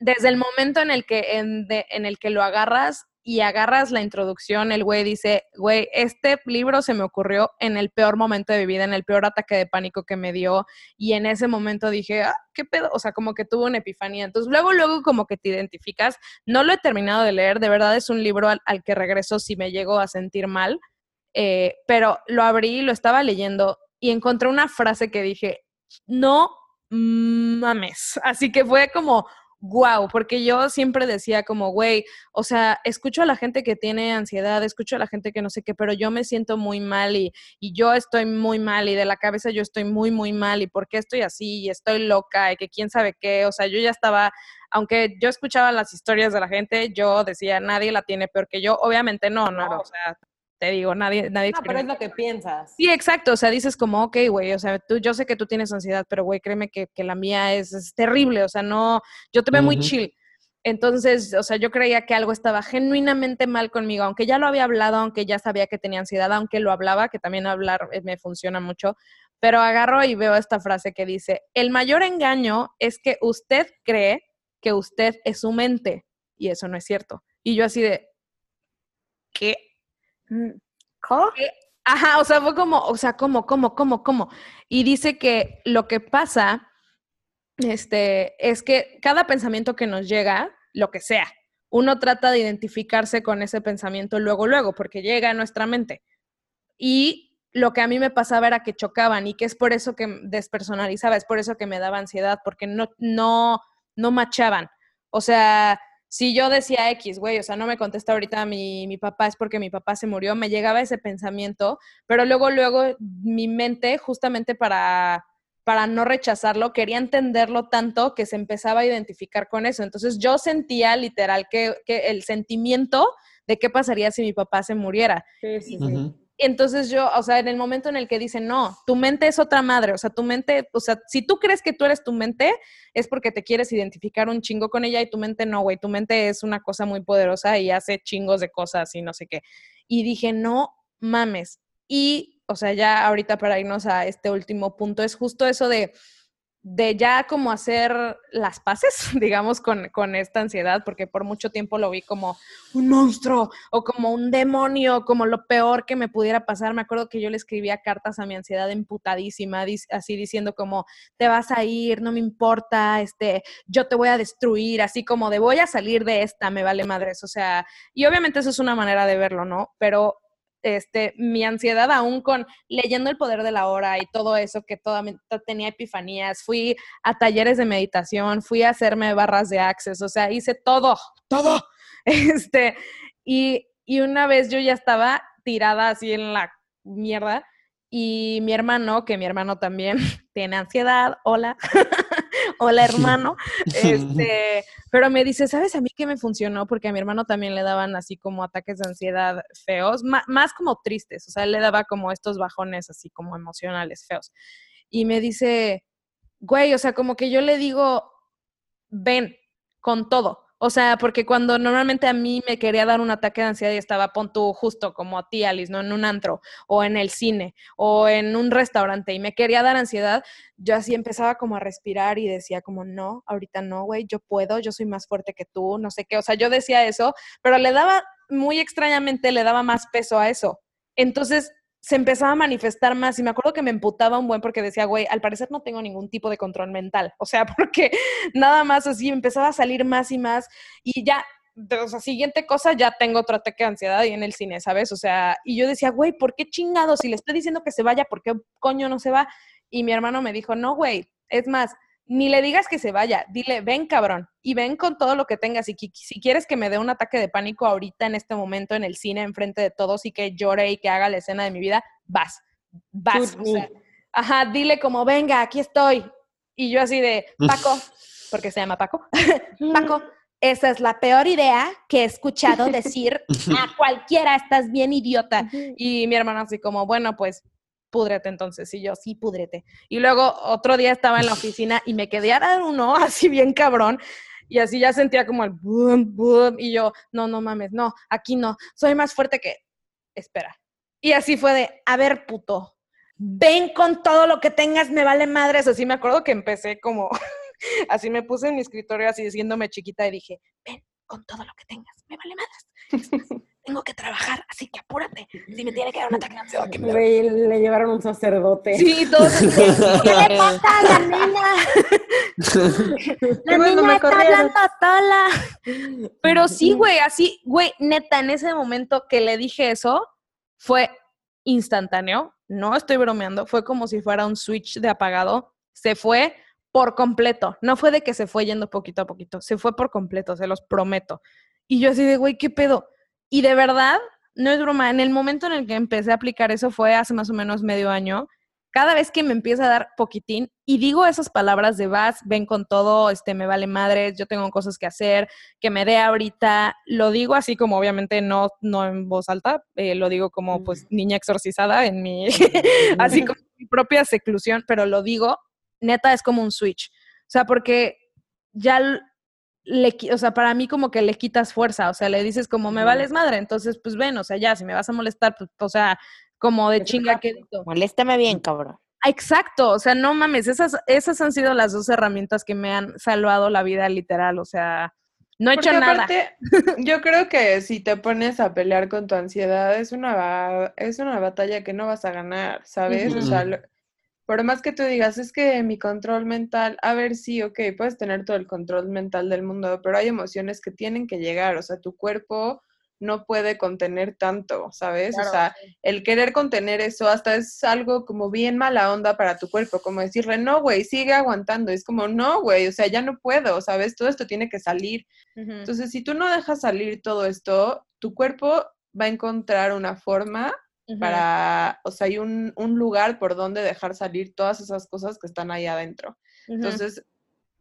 desde el momento en el que, en, en el que lo agarras y agarras la introducción, el güey dice, güey, este libro se me ocurrió en el peor momento de mi vida, en el peor ataque de pánico que me dio, y en ese momento dije, ah, qué pedo, o sea, como que tuvo una epifanía. Entonces, luego, luego como que te identificas, no lo he terminado de leer, de verdad es un libro al, que regreso si me llego a sentir mal, eh, pero lo abrí, lo estaba leyendo y encontré una frase que dije, no mames, así que fue como wow, porque yo siempre decía como, güey, o sea, escucho a la gente que tiene ansiedad, escucho a la gente que no sé qué, pero yo me siento muy mal y, y yo estoy muy mal y de la cabeza yo estoy muy, muy mal y por qué estoy así y estoy loca y que quién sabe qué, o sea, yo ya estaba, aunque yo escuchaba las historias de la gente, yo decía, nadie la tiene peor que yo, obviamente no, no, o sea, te digo, nadie, nadie No, pero es lo que piensas. Sí, exacto, o sea, dices como, ok, güey, o sea, tú, yo sé que tú tienes ansiedad, pero güey, créeme que, que la mía es, terrible, o sea, no, yo te veo muy chill. Entonces, o sea, yo creía que algo estaba genuinamente mal conmigo, aunque ya lo había hablado, aunque ya sabía que tenía ansiedad, aunque lo hablaba, que también hablar eh, me funciona mucho, pero agarro y veo esta frase que dice, el mayor engaño es que usted cree que usted es su mente, y eso no es cierto. Y yo así de, ¿qué? Mm, ¿Cómo? Eh, ajá, o sea, fue como, o sea, ¿cómo, cómo, cómo, cómo? Y dice que lo que pasa, este, es que cada pensamiento que nos llega, lo que sea, uno trata de identificarse con ese pensamiento luego, luego, porque llega a nuestra mente. Y lo que a mí me pasaba era que chocaban y que es por eso que despersonalizaba, es por eso que me daba ansiedad, porque no, no, no machaban. O sea, si yo decía X, güey, o sea, no me contesta ahorita mi, mi papá, es porque mi papá se murió, me llegaba ese pensamiento, pero luego, luego mi mente, justamente para, para no rechazarlo, quería entenderlo tanto que se empezaba a identificar con eso. Entonces yo sentía literal que, que el sentimiento de qué pasaría si mi papá se muriera. Sí, sí, sí entonces yo, o sea, en el momento en el que dicen, no, tu mente es otra madre, o sea, tu mente, o sea, si tú crees que tú eres tu mente, es porque te quieres identificar un chingo con ella y tu mente no, güey, tu mente es una cosa muy poderosa y hace chingos de cosas y no sé qué. Y dije, no mames. Y, o sea, ya ahorita para irnos a este último punto, es justo eso de de ya como hacer las paces, digamos, con, con, esta ansiedad, porque por mucho tiempo lo vi como un monstruo o como un demonio, como lo peor que me pudiera pasar. Me acuerdo que yo le escribía cartas a mi ansiedad emputadísima, así diciendo como, te vas a ir, no me importa, este, yo te voy a destruir, así como de voy a salir de esta, me vale madres. O sea, y obviamente eso es una manera de verlo, ¿no? Pero este, mi ansiedad aún con leyendo El Poder de la Hora y todo eso, que toda, tenía epifanías, fui a talleres de meditación, fui a hacerme barras de access, o sea, hice todo, todo. Este, y, y una vez yo ya estaba tirada así en la mierda y mi hermano, que mi hermano también tiene ansiedad, hola, hola hermano, este, pero me dice, ¿sabes a mí qué me funcionó? Porque a mi hermano también le daban así como ataques de ansiedad feos, más como tristes, o sea, él le daba como estos bajones así como emocionales feos. Y me dice, güey, o sea, como que yo le digo, ven con todo. O sea, porque cuando normalmente a mí me quería dar un ataque de ansiedad y estaba, pon tú justo como a ti, Alice, ¿no? En un antro, o en el cine, o en un restaurante, y me quería dar ansiedad, yo así empezaba como a respirar y decía como, no, ahorita no, güey, yo puedo, yo soy más fuerte que tú, no sé qué. O sea, yo decía eso, pero le daba, muy extrañamente, le daba más peso a eso. Entonces, se empezaba a manifestar más y me acuerdo que me emputaba un buen porque decía, güey, al parecer no tengo ningún tipo de control mental, o sea, porque nada más así empezaba a salir más y más y ya, o sea, siguiente cosa, ya tengo otro ataque de ansiedad y en el cine, ¿sabes? O sea, y yo decía, güey, ¿por qué chingado? Si le estoy diciendo que se vaya, ¿por qué coño no se va? Y mi hermano me dijo, no, güey, es más, ni le digas que se vaya, dile, ven cabrón, y ven con todo lo que tengas. Y si quieres que me dé un ataque de pánico ahorita, en este momento, en el cine, enfrente de todos, y que llore y que haga la escena de mi vida, vas, vas. ajá, dile como, venga, aquí estoy. Y yo así de, Paco, porque se llama Paco, Paco, esa es la peor idea que he escuchado decir a cualquiera, estás bien idiota. Y mi hermano así como, bueno, pues púdrete entonces. Y yo, sí, púdrete. Y luego otro día estaba en la oficina y me quedé a dar uno así bien cabrón. Y así ya sentía como el boom, boom. Y yo, no, no mames, no, aquí no. Soy más fuerte que... Espera. Y así fue de, a ver, puto, ven con todo lo que tengas, me vale madres. Así me acuerdo que empecé como, así me puse en mi escritorio así diciéndome chiquita y dije, ven con todo lo que tengas, me vale madres. Tengo que trabajar, así que apúrate. Si me tiene que dar un ataque de ansiedad, que me Le, le llevaron un sacerdote. Sí, todos. ¿Qué le pasa a la niña? La Bueno, niña me está hablando sola. Pero sí, güey, así, güey, neta, en ese momento que le dije eso, fue instantáneo. No estoy bromeando, fue como si fuera un switch de apagado. Se fue por completo. No fue de que se fue yendo poquito a poquito, se fue por completo, se los prometo. Y yo así de, güey, ¿qué pedo? Y de verdad, no es broma, en el momento en el que empecé a aplicar eso fue hace más o menos medio año. Cada vez que me empieza a dar poquitín y digo esas palabras de vas, ven con todo, este me vale madres, yo tengo cosas que hacer, que me dé ahorita, lo digo así como obviamente no, no en voz alta, eh, lo digo como pues niña exorcizada en mi, así como mi propia seclusión, pero lo digo, neta es como un switch. O sea, porque ya le, qui- o sea, para mí como que le quitas fuerza, o sea, le dices como me vales madre, entonces pues ven, o sea, ya, si me vas a molestar, pues, o sea, como de chinga que Moléstame bien, cabrón. Exacto, o sea, no mames, esas, esas han sido las dos herramientas que me han salvado la vida literal, o sea, no he hecho Porque nada. aparte, yo creo que si te pones a pelear con tu ansiedad, es una, es una batalla que no vas a ganar, ¿sabes? O sea, lo- por más que tú digas, es que mi control mental, a ver, sí, ok, puedes tener todo el control mental del mundo, pero hay emociones que tienen que llegar, o sea, tu cuerpo no puede contener tanto, ¿sabes? O sea, el querer contener eso hasta es algo como bien mala onda para tu cuerpo, como decirle, no, güey, sigue aguantando. Es como, no, güey, o sea, ya no puedo, ¿sabes? Todo esto tiene que salir. Entonces, si tú no dejas salir todo esto, tu cuerpo va a encontrar una forma Para, o sea, hay un, un lugar por donde dejar salir todas esas cosas que están ahí adentro. Entonces,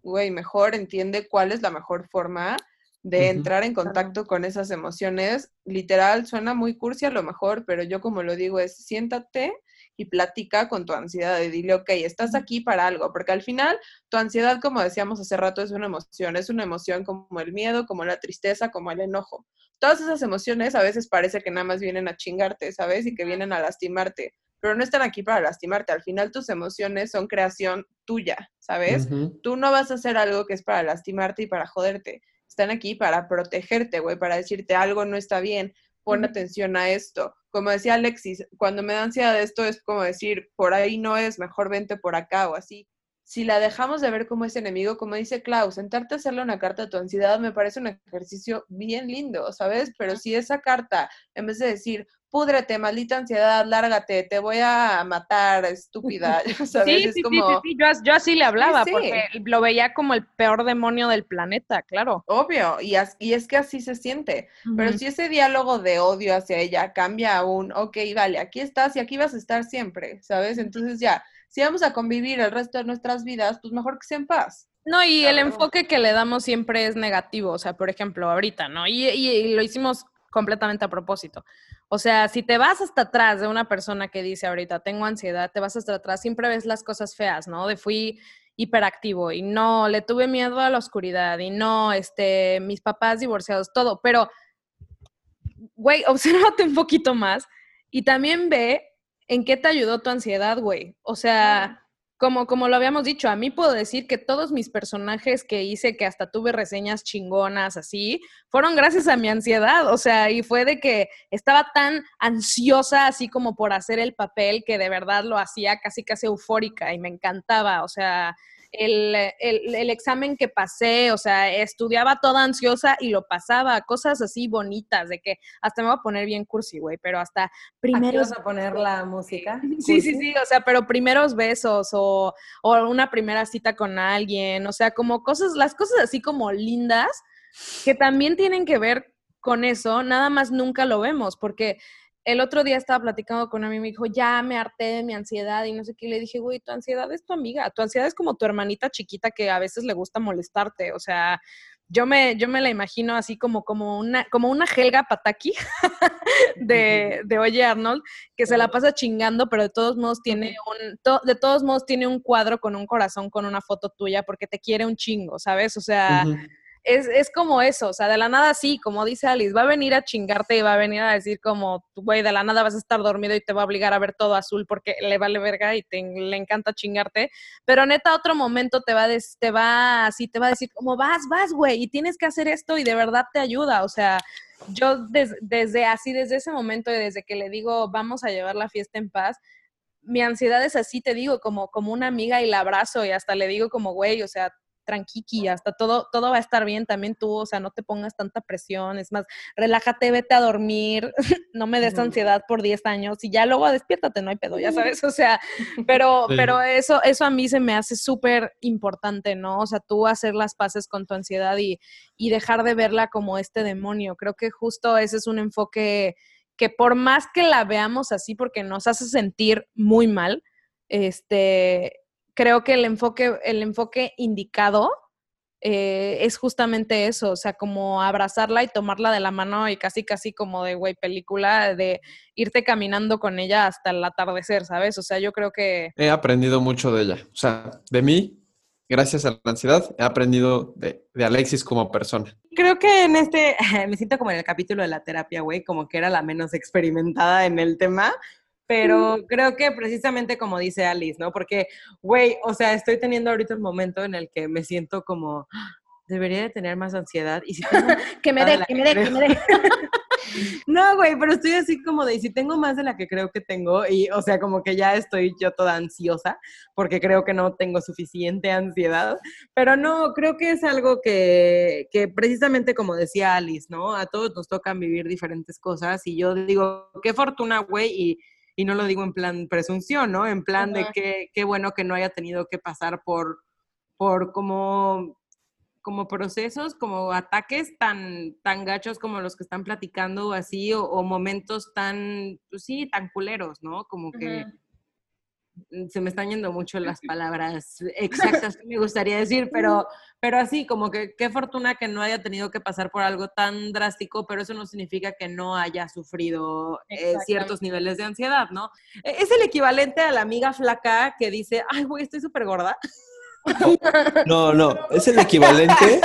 güey, mejor entiende cuál es la mejor forma de entrar en contacto con esas emociones. Literal, suena muy cursi a lo mejor, pero yo como lo digo es siéntate y platica con tu ansiedad y dile, ok, estás aquí para algo, porque al final tu ansiedad, como decíamos hace rato, es una emoción, es una emoción como el miedo, como la tristeza, como el enojo. Todas esas emociones a veces parece que nada más vienen a chingarte, ¿sabes? Y que vienen a lastimarte, pero no están aquí para lastimarte. Al final tus emociones son creación tuya, ¿sabes? Tú no vas a hacer algo que es para lastimarte y para joderte. Están aquí para protegerte, güey, para decirte algo no está bien, pon atención a esto. Como decía Alexis, cuando me da ansiedad esto es como decir, por ahí no es, mejor vente por acá o así. Si la dejamos de ver como ese enemigo, como dice Klaus, sentarte a hacerle una carta a tu ansiedad me parece un ejercicio bien lindo, ¿sabes? Pero si esa carta, en vez de decir, púdrete, maldita ansiedad, lárgate, te voy a matar, estúpida, ¿sabes? Sí, es sí, como... sí, sí, sí, Yo, as- yo así le hablaba, sí. porque lo veía como el peor demonio del planeta, claro. Obvio, y, as- y es que así se siente. Pero si ese diálogo de odio hacia ella cambia a un, ok, vale, aquí estás y aquí vas a estar siempre, ¿sabes? Entonces ya, si vamos a convivir el resto de nuestras vidas, pues mejor que sea en paz. No, y el enfoque que le damos siempre es negativo, o sea, por ejemplo, ahorita, ¿no? Y, y- y lo hicimos completamente a propósito. O sea, si te vas hasta atrás de una persona que dice ahorita, tengo ansiedad, te vas hasta atrás, siempre ves las cosas feas, ¿no? De fui hiperactivo y no, le tuve miedo a la oscuridad y no, este, mis papás divorciados, todo, pero, güey, obsérvate un poquito más y también ve en qué te ayudó tu ansiedad, güey. O sea, como, como lo habíamos dicho, a mí puedo decir que todos mis personajes que hice, que hasta tuve reseñas chingonas así, fueron gracias a mi ansiedad. O sea, y fue de que estaba tan ansiosa así como por hacer el papel que de verdad lo hacía casi casi eufórica y me encantaba. O sea, el, el, el examen que pasé, o sea, estudiaba toda ansiosa y lo pasaba, cosas así bonitas, de que hasta me voy a poner bien cursi, güey, pero hasta ¿Aquí primeros vas a poner la música? Sí, sí, sí, o sea, pero primeros besos o, o una primera cita con alguien, o sea, como cosas, las cosas así como lindas que también tienen que ver con eso, nada más nunca lo vemos, porque el otro día estaba platicando con a mí y me dijo, ya me harté de mi ansiedad y no sé qué, y le dije, güey, tu ansiedad es tu amiga, tu ansiedad es como tu hermanita chiquita que a veces le gusta molestarte, o sea, yo me, yo me la imagino así como, como, una, como una Helga Pataki de, de Oye Arnold, que se la pasa chingando, pero de todos modos tiene un, de todos modos tiene un cuadro con un corazón con una foto tuya porque te quiere un chingo, ¿sabes? O sea, es, es, como eso, o sea, de la nada sí, como dice Alice, va a venir a chingarte y va a venir a decir como, güey, de la nada vas a estar dormido y te va a obligar a ver todo azul porque le vale verga y te, le encanta chingarte, pero neta otro momento te va, a te va así, te va a decir como, vas, vas, güey, y tienes que hacer esto y de verdad te ayuda, o sea, yo desde así, desde ese momento y desde que le digo, vamos a llevar la fiesta en paz, mi ansiedad es así, te digo, como, como una amiga y la abrazo y hasta le digo como, güey, o sea, tranquiqui, hasta todo, todo va a estar bien, también tú, o sea, no te pongas tanta presión, es más, relájate, vete a dormir, no me des ansiedad por 10 años y ya luego despiértate, no hay pedo, ya sabes, o sea, pero, pero eso, eso a mí se me hace súper importante, ¿no? O sea, tú hacer las paces con tu ansiedad y, y dejar de verla como este demonio, creo que justo ese es un enfoque que por más que la veamos así, porque nos hace sentir muy mal, este, creo que el enfoque, el enfoque indicado eh, es justamente eso, o sea, como abrazarla y tomarla de la mano y casi, casi como de, güey, película, de irte caminando con ella hasta el atardecer, ¿sabes? O sea, yo creo que... He aprendido mucho de ella, o sea, de mí, gracias a la ansiedad, he aprendido de, de Alexis como persona. Creo que en este, me siento como en el capítulo de la terapia, güey, como que era la menos experimentada en el tema, pero creo que precisamente como dice Alice, ¿no? Porque, güey, o sea, estoy teniendo ahorita un momento en el que me siento como, debería de tener más ansiedad. Y si que me dé, que me dé, que me dé. no, güey, pero estoy así como de, si tengo más de la que creo que tengo, y, o sea, como que ya estoy yo toda ansiosa, porque creo que no tengo suficiente ansiedad, pero no, creo que es algo que, que precisamente como decía Alice, ¿no? A todos nos tocan vivir diferentes cosas, y yo digo, qué fortuna, güey, y y no lo digo en plan presunción, ¿no? En plan de que qué bueno que no haya tenido que pasar por, por como, como procesos, como ataques tan, tan gachos como los que están platicando así, o, momentos tan, pues sí, tan culeros, ¿no? Como que... se me están yendo mucho las palabras exactas que me gustaría decir, pero, pero así, como que qué fortuna que no haya tenido que pasar por algo tan drástico, pero eso no significa que no haya sufrido eh, ciertos niveles de ansiedad, ¿no? E, es el equivalente a la amiga flaca que dice, ay, güey, estoy súper gorda. No, no, es el equivalente.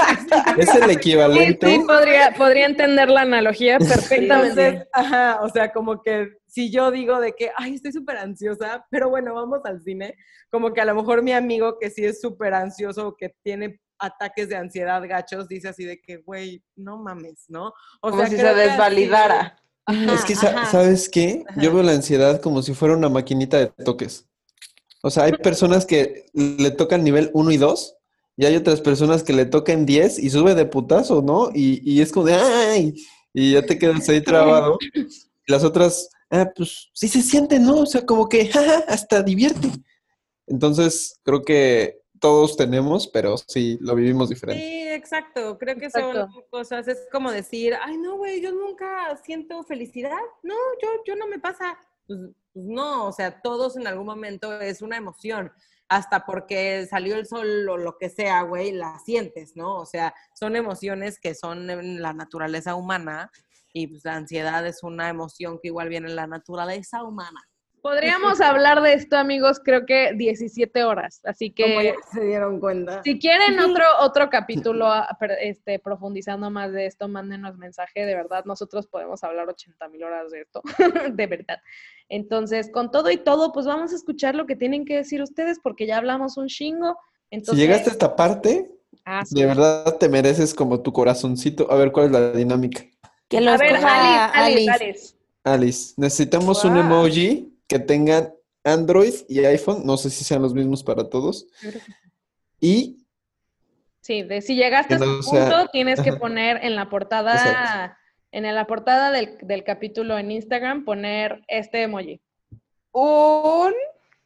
Es el equivalente. Sí, podría, podría entender la analogía perfectamente. ajá, o sea, como que si yo digo de que, ay, estoy súper ansiosa, pero bueno, vamos al cine, como que a lo mejor mi amigo que sí es súper ansioso o que tiene ataques de ansiedad gachos, dice así de que, güey, no mames, ¿no? O como si se desvalidara. es que, ¿sabes qué? Yo veo la ansiedad como si fuera una maquinita de toques. O sea, hay personas que le tocan nivel 1 y 2 y hay otras personas que le tocan 10 y sube de putazo, ¿no? Y, y es como de ¡ay! Y ya te quedas ahí trabado. Y las otras, ah, pues sí se siente, ¿no? O sea, como que hasta divierte. Entonces, creo que todos tenemos, pero sí lo vivimos diferente. Sí, exacto. Creo que son cosas, es como decir, ay, no, güey, yo nunca siento felicidad. No, yo, yo no me pasa. Pues, pues, no, o sea, todos en algún momento es una emoción, hasta porque salió el sol o lo que sea, güey, la sientes, ¿no? O sea, son emociones que son en la naturaleza humana y pues la ansiedad es una emoción que igual viene en la naturaleza humana. Podríamos hablar de esto, amigos, creo que 17 horas, así que... se dieron cuenta. Si quieren otro, otro capítulo este, profundizando más de esto, mándenos mensaje, de verdad, nosotros podemos hablar 80 mil horas de esto, de verdad. Entonces, con todo y todo, pues vamos a escuchar lo que tienen que decir ustedes, porque ya hablamos un chingo. Entonces... Si llegaste a esta parte, ah, de verdad te mereces como tu corazoncito. A ver, ¿cuál es la dinámica? Que a ver, Alice, Alice, Alice. necesitamos un emoji que tengan Android y iPhone, no sé si sean los mismos para todos. Y... Sí, de si llegaste a este punto, tienes que poner en la portada, en la portada del, del capítulo en Instagram, poner este emoji. Un...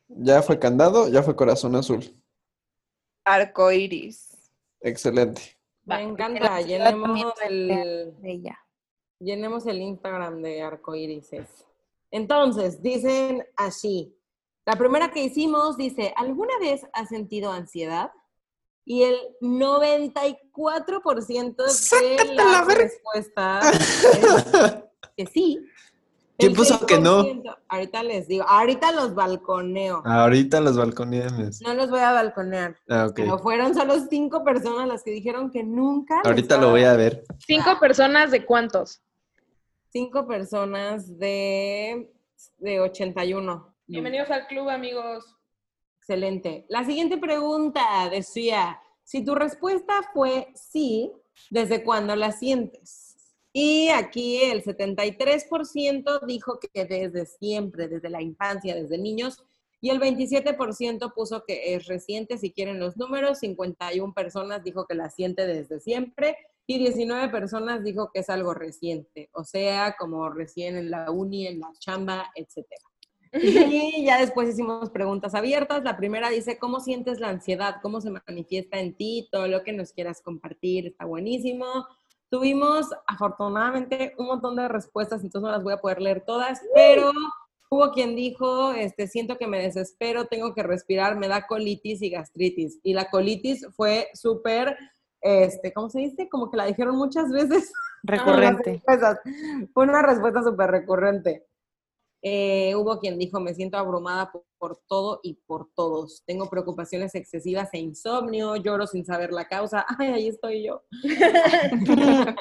Ya fue candado, ya fue corazón azul. Arco iris. Excelente. Me encanta, llenemos el, llenemos el Instagram de arcoírises. Entonces, dicen así. La primera que hicimos dice, ¿alguna vez has sentido ansiedad? y el 94% de las respuestas es que sí. ¿Quién puso que no? Ahorita les digo, ahorita los balconeo. Ahorita los balconeamos. No los voy a balconear. Ah. Pero fueron solo cinco personas las que dijeron que nunca. Ahorita lo voy a ver. ¿Cinco personas de cuántos? Cinco personas de, de 81. Bienvenidos al club, amigos. Excelente. La siguiente pregunta decía, si tu respuesta fue sí, ¿desde cuándo la sientes? Y aquí el 73% dijo que desde siempre, desde la infancia, desde niños, y el 27% puso que es reciente, si quieren los números, 51 personas dijo que la siente desde siempre y 19 personas dijo que es algo reciente, o sea, como recién en la uni, en la chamba, etcétera. Y ya después hicimos preguntas abiertas. La primera dice, ¿cómo sientes la ansiedad? ¿Cómo se manifiesta en ti? Todo lo que nos quieras compartir está buenísimo. Tuvimos afortunadamente un montón de respuestas, entonces no las voy a poder leer todas, pero hubo quien dijo, este, siento que me desespero, tengo que respirar, me da colitis y gastritis. Y la colitis fue súper, este, ¿cómo se dice? Como que la dijeron muchas veces. Recurrente. Fue una respuesta súper recurrente. Eh, hubo quien dijo, me siento abrumada por, por todo y por todos. Tengo preocupaciones excesivas e insomnio, lloro sin saber la causa. Ay, ahí estoy yo.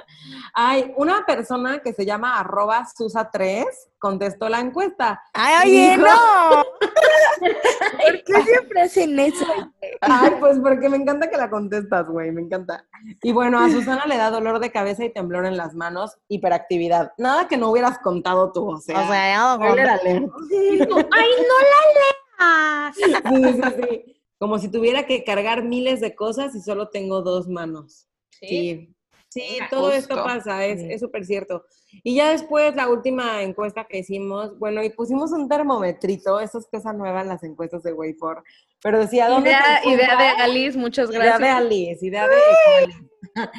Hay una persona que se llama arroba Susa3 contestó la encuesta. ¡Ay, oye, Dijo- no! ¿Por qué siempre hacen eso? Ay, pues porque me encanta que la contestas, güey, me encanta. Y bueno, a Susana le da dolor de cabeza y temblor en las manos, hiperactividad. Nada que no hubieras contado tú, o sea. O sea, ya no spoiler alert. ¡Ay, no la Sí, sí, sí. Como si tuviera que cargar miles de cosas y solo tengo dos manos. Sí. Sí, todo esto pasa, es súper cierto. Y ya después, la última encuesta que hicimos, bueno, y pusimos un termometrito, eso es cosa nueva en las encuestas de Wayfor, pero decía, ¿dónde Idea, te idea de? Alice, muchas Idea gracias. de Alice, idea de Alice.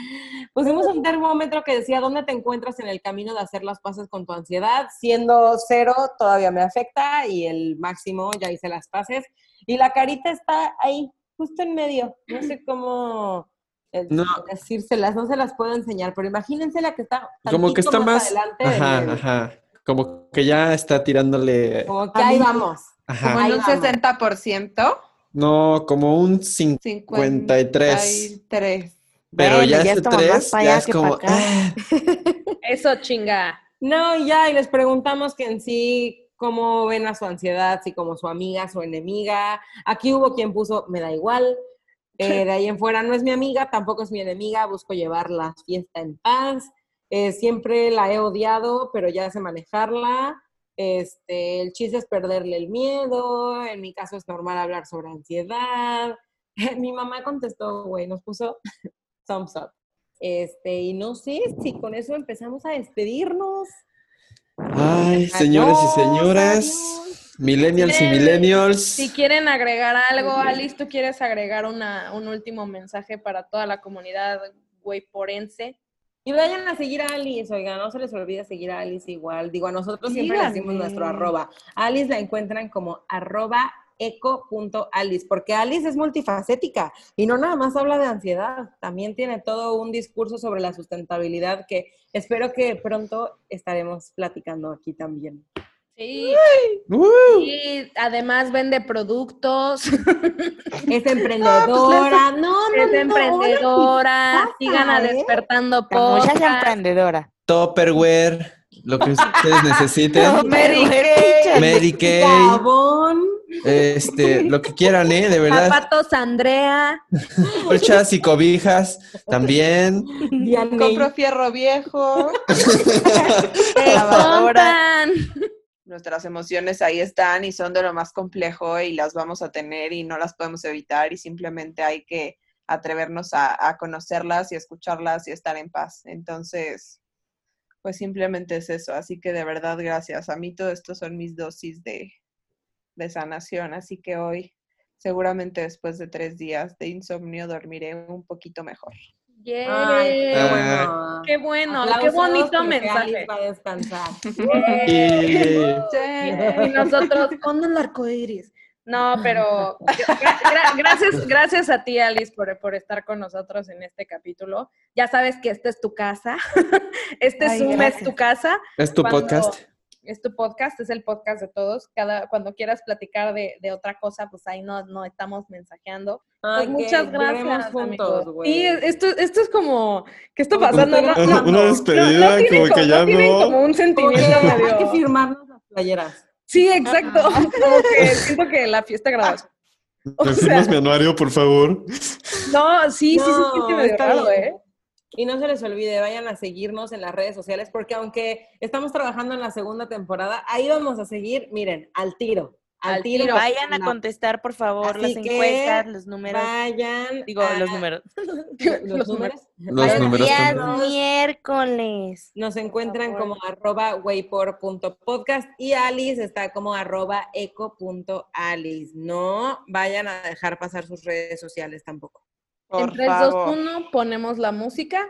Pusimos un termómetro que decía dónde te encuentras en el camino de hacer las paces con tu ansiedad, siendo cero todavía me afecta y el máximo ya hice las paces. Y la carita está ahí, justo en medio. No sé cómo eh, No. decírselas, no se las puedo enseñar, pero imagínense la que está Como que está más. adelante del Ajá, ajá. Como que ya está tirándole. Como que ahí vamos. Ajá. Como en un Ahí vamos. 60%. No, como un 53. 53. Pero Bueno, ya ya ese estamos más 3 para ya allá es que como. para acá. ah, Eso chinga. No, ya, y les preguntamos que en sí, cómo ven a su ansiedad, si como su amiga, su enemiga. Aquí hubo quien puso, me da igual. Eh, de ahí en fuera, no es mi amiga, tampoco es mi enemiga, busco llevar la fiesta en paz. Eh, siempre la he odiado, pero ya sé manejarla. Este, el chiste es perderle el miedo. En mi caso es normal hablar sobre ansiedad. mi mamá contestó, güey, nos puso thumbs up. Este, y no sé si con eso empezamos a despedirnos. Ay, señores y señoras, millennials y millennials. Si quieren agregar algo, Alice, ¿tú quieres agregar una, un último mensaje para toda la comunidad güeyporense? Y vayan a seguir a Alice, oigan, no se les olvide seguir a Alice igual. Digo, a nosotros siempre le decimos Díganme. nuestro arroba. Alice la encuentran como arroba eco.alice, porque Alice es multifacética y no nada más habla de ansiedad, también tiene todo un discurso sobre la sustentabilidad que espero que pronto estaremos platicando aquí también. Sí, ¡Uh! y además vende productos, Es emprendedora, no, no, es no, emprendedora, pasa, sigan a ¿eh? Despertando Muchas Podcast. emprendedora. Tupperware, lo que ustedes necesiten. Mary Kay, Jabón. Este, lo que quieran, ¿eh? De verdad. Zapatos Andrea, Colchas y cobijas también. Diane. Compro fierro viejo. Lavadora. Nuestras emociones ahí están y son de lo más complejo y las vamos a tener y no las podemos evitar y simplemente hay que atrevernos a, a conocerlas y escucharlas y estar en paz. Entonces, pues simplemente es eso. Así que de verdad, gracias. A mí todo esto son mis dosis de, de sanación. Así que hoy, seguramente después de tres días de insomnio, dormiré un poquito mejor. Ay, qué bueno. Qué bueno, qué Aplausos bonito mensaje. Alice va a descansar. Y Y nosotros, ¿cuándo el arco iris? No, pero gra- gra- gracias, gracias a ti, Alice, por, por estar con nosotros en este capítulo. Ya sabes que esta es tu casa. Este Ay, Zoom es gracias. tu casa. Es tu Cuando- podcast. Es tu podcast, es el podcast de todos. Cada, cuando quieras platicar de, de otra cosa, pues ahí no, no estamos mensajeando. Ay, Pues muchas gracias. juntos. Sí, esto, esto es como, ¿qué está pasando? No, no, Una no, despedida, como que ya no. como un sentimiento hay que firmarnos las playeras. Sí, exacto. Como que siento que la fiesta de graduación. O ¿Me sea, firmas mi anuario, por favor? no, sí, sí, sí, sí, raro, bien. ¿eh? Y no se les olvide, vayan a seguirnos en las redes sociales, porque aunque estamos trabajando en la segunda temporada, ahí vamos a seguir, miren, al tiro. Al, Al tiro. tiro. Vayan a contestar, por favor, Así las que encuestas, los números. Vayan. Digo, a- los números. Los, Los números. Los Vayan números Días también. miércoles. Nos encuentran como arroba waypor.podcast y Alice está como arroba eco.alice. No vayan a dejar pasar sus redes sociales tampoco. Por en 3, 2, favor. 1, ponemos la música.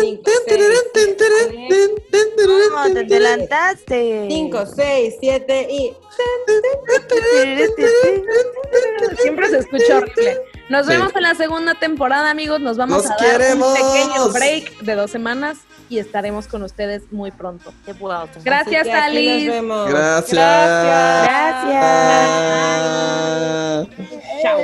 Cinco, seis, siete, No, te adelantaste. 5, 6, 7 y... Siempre se escucha horrible. Nos Sí. vemos en la segunda temporada, amigos. Nos vamos ¡Los a dar queremos! un pequeño break de dos semanas y estaremos con ustedes muy pronto. Gracias. Nos vemos. Gracias. Gracias. Chao.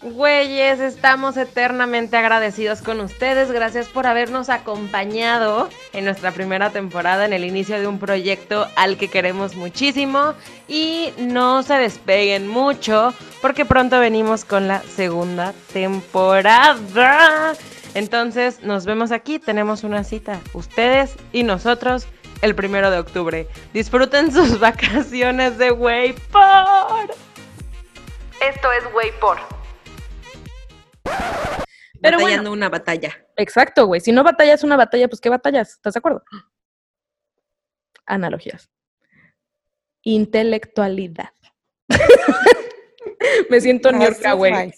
Güeyes, estamos eternamente agradecidos con ustedes. Gracias por habernos acompañado en nuestra primera temporada, en el inicio de un proyecto al que queremos muchísimo. Y no se despeguen mucho, porque pronto venimos con la segunda temporada. Entonces, nos vemos aquí. Tenemos una cita, ustedes y nosotros, el primero de octubre. Disfruten sus vacaciones de Waypor. Esto es Waypor. Pero Batallando una batalla. Exacto, güey. Si no batallas una batalla, pues ¿qué batallas? ¿Estás de acuerdo? Analogías. Intelectualidad. Me siento Niorca, güey.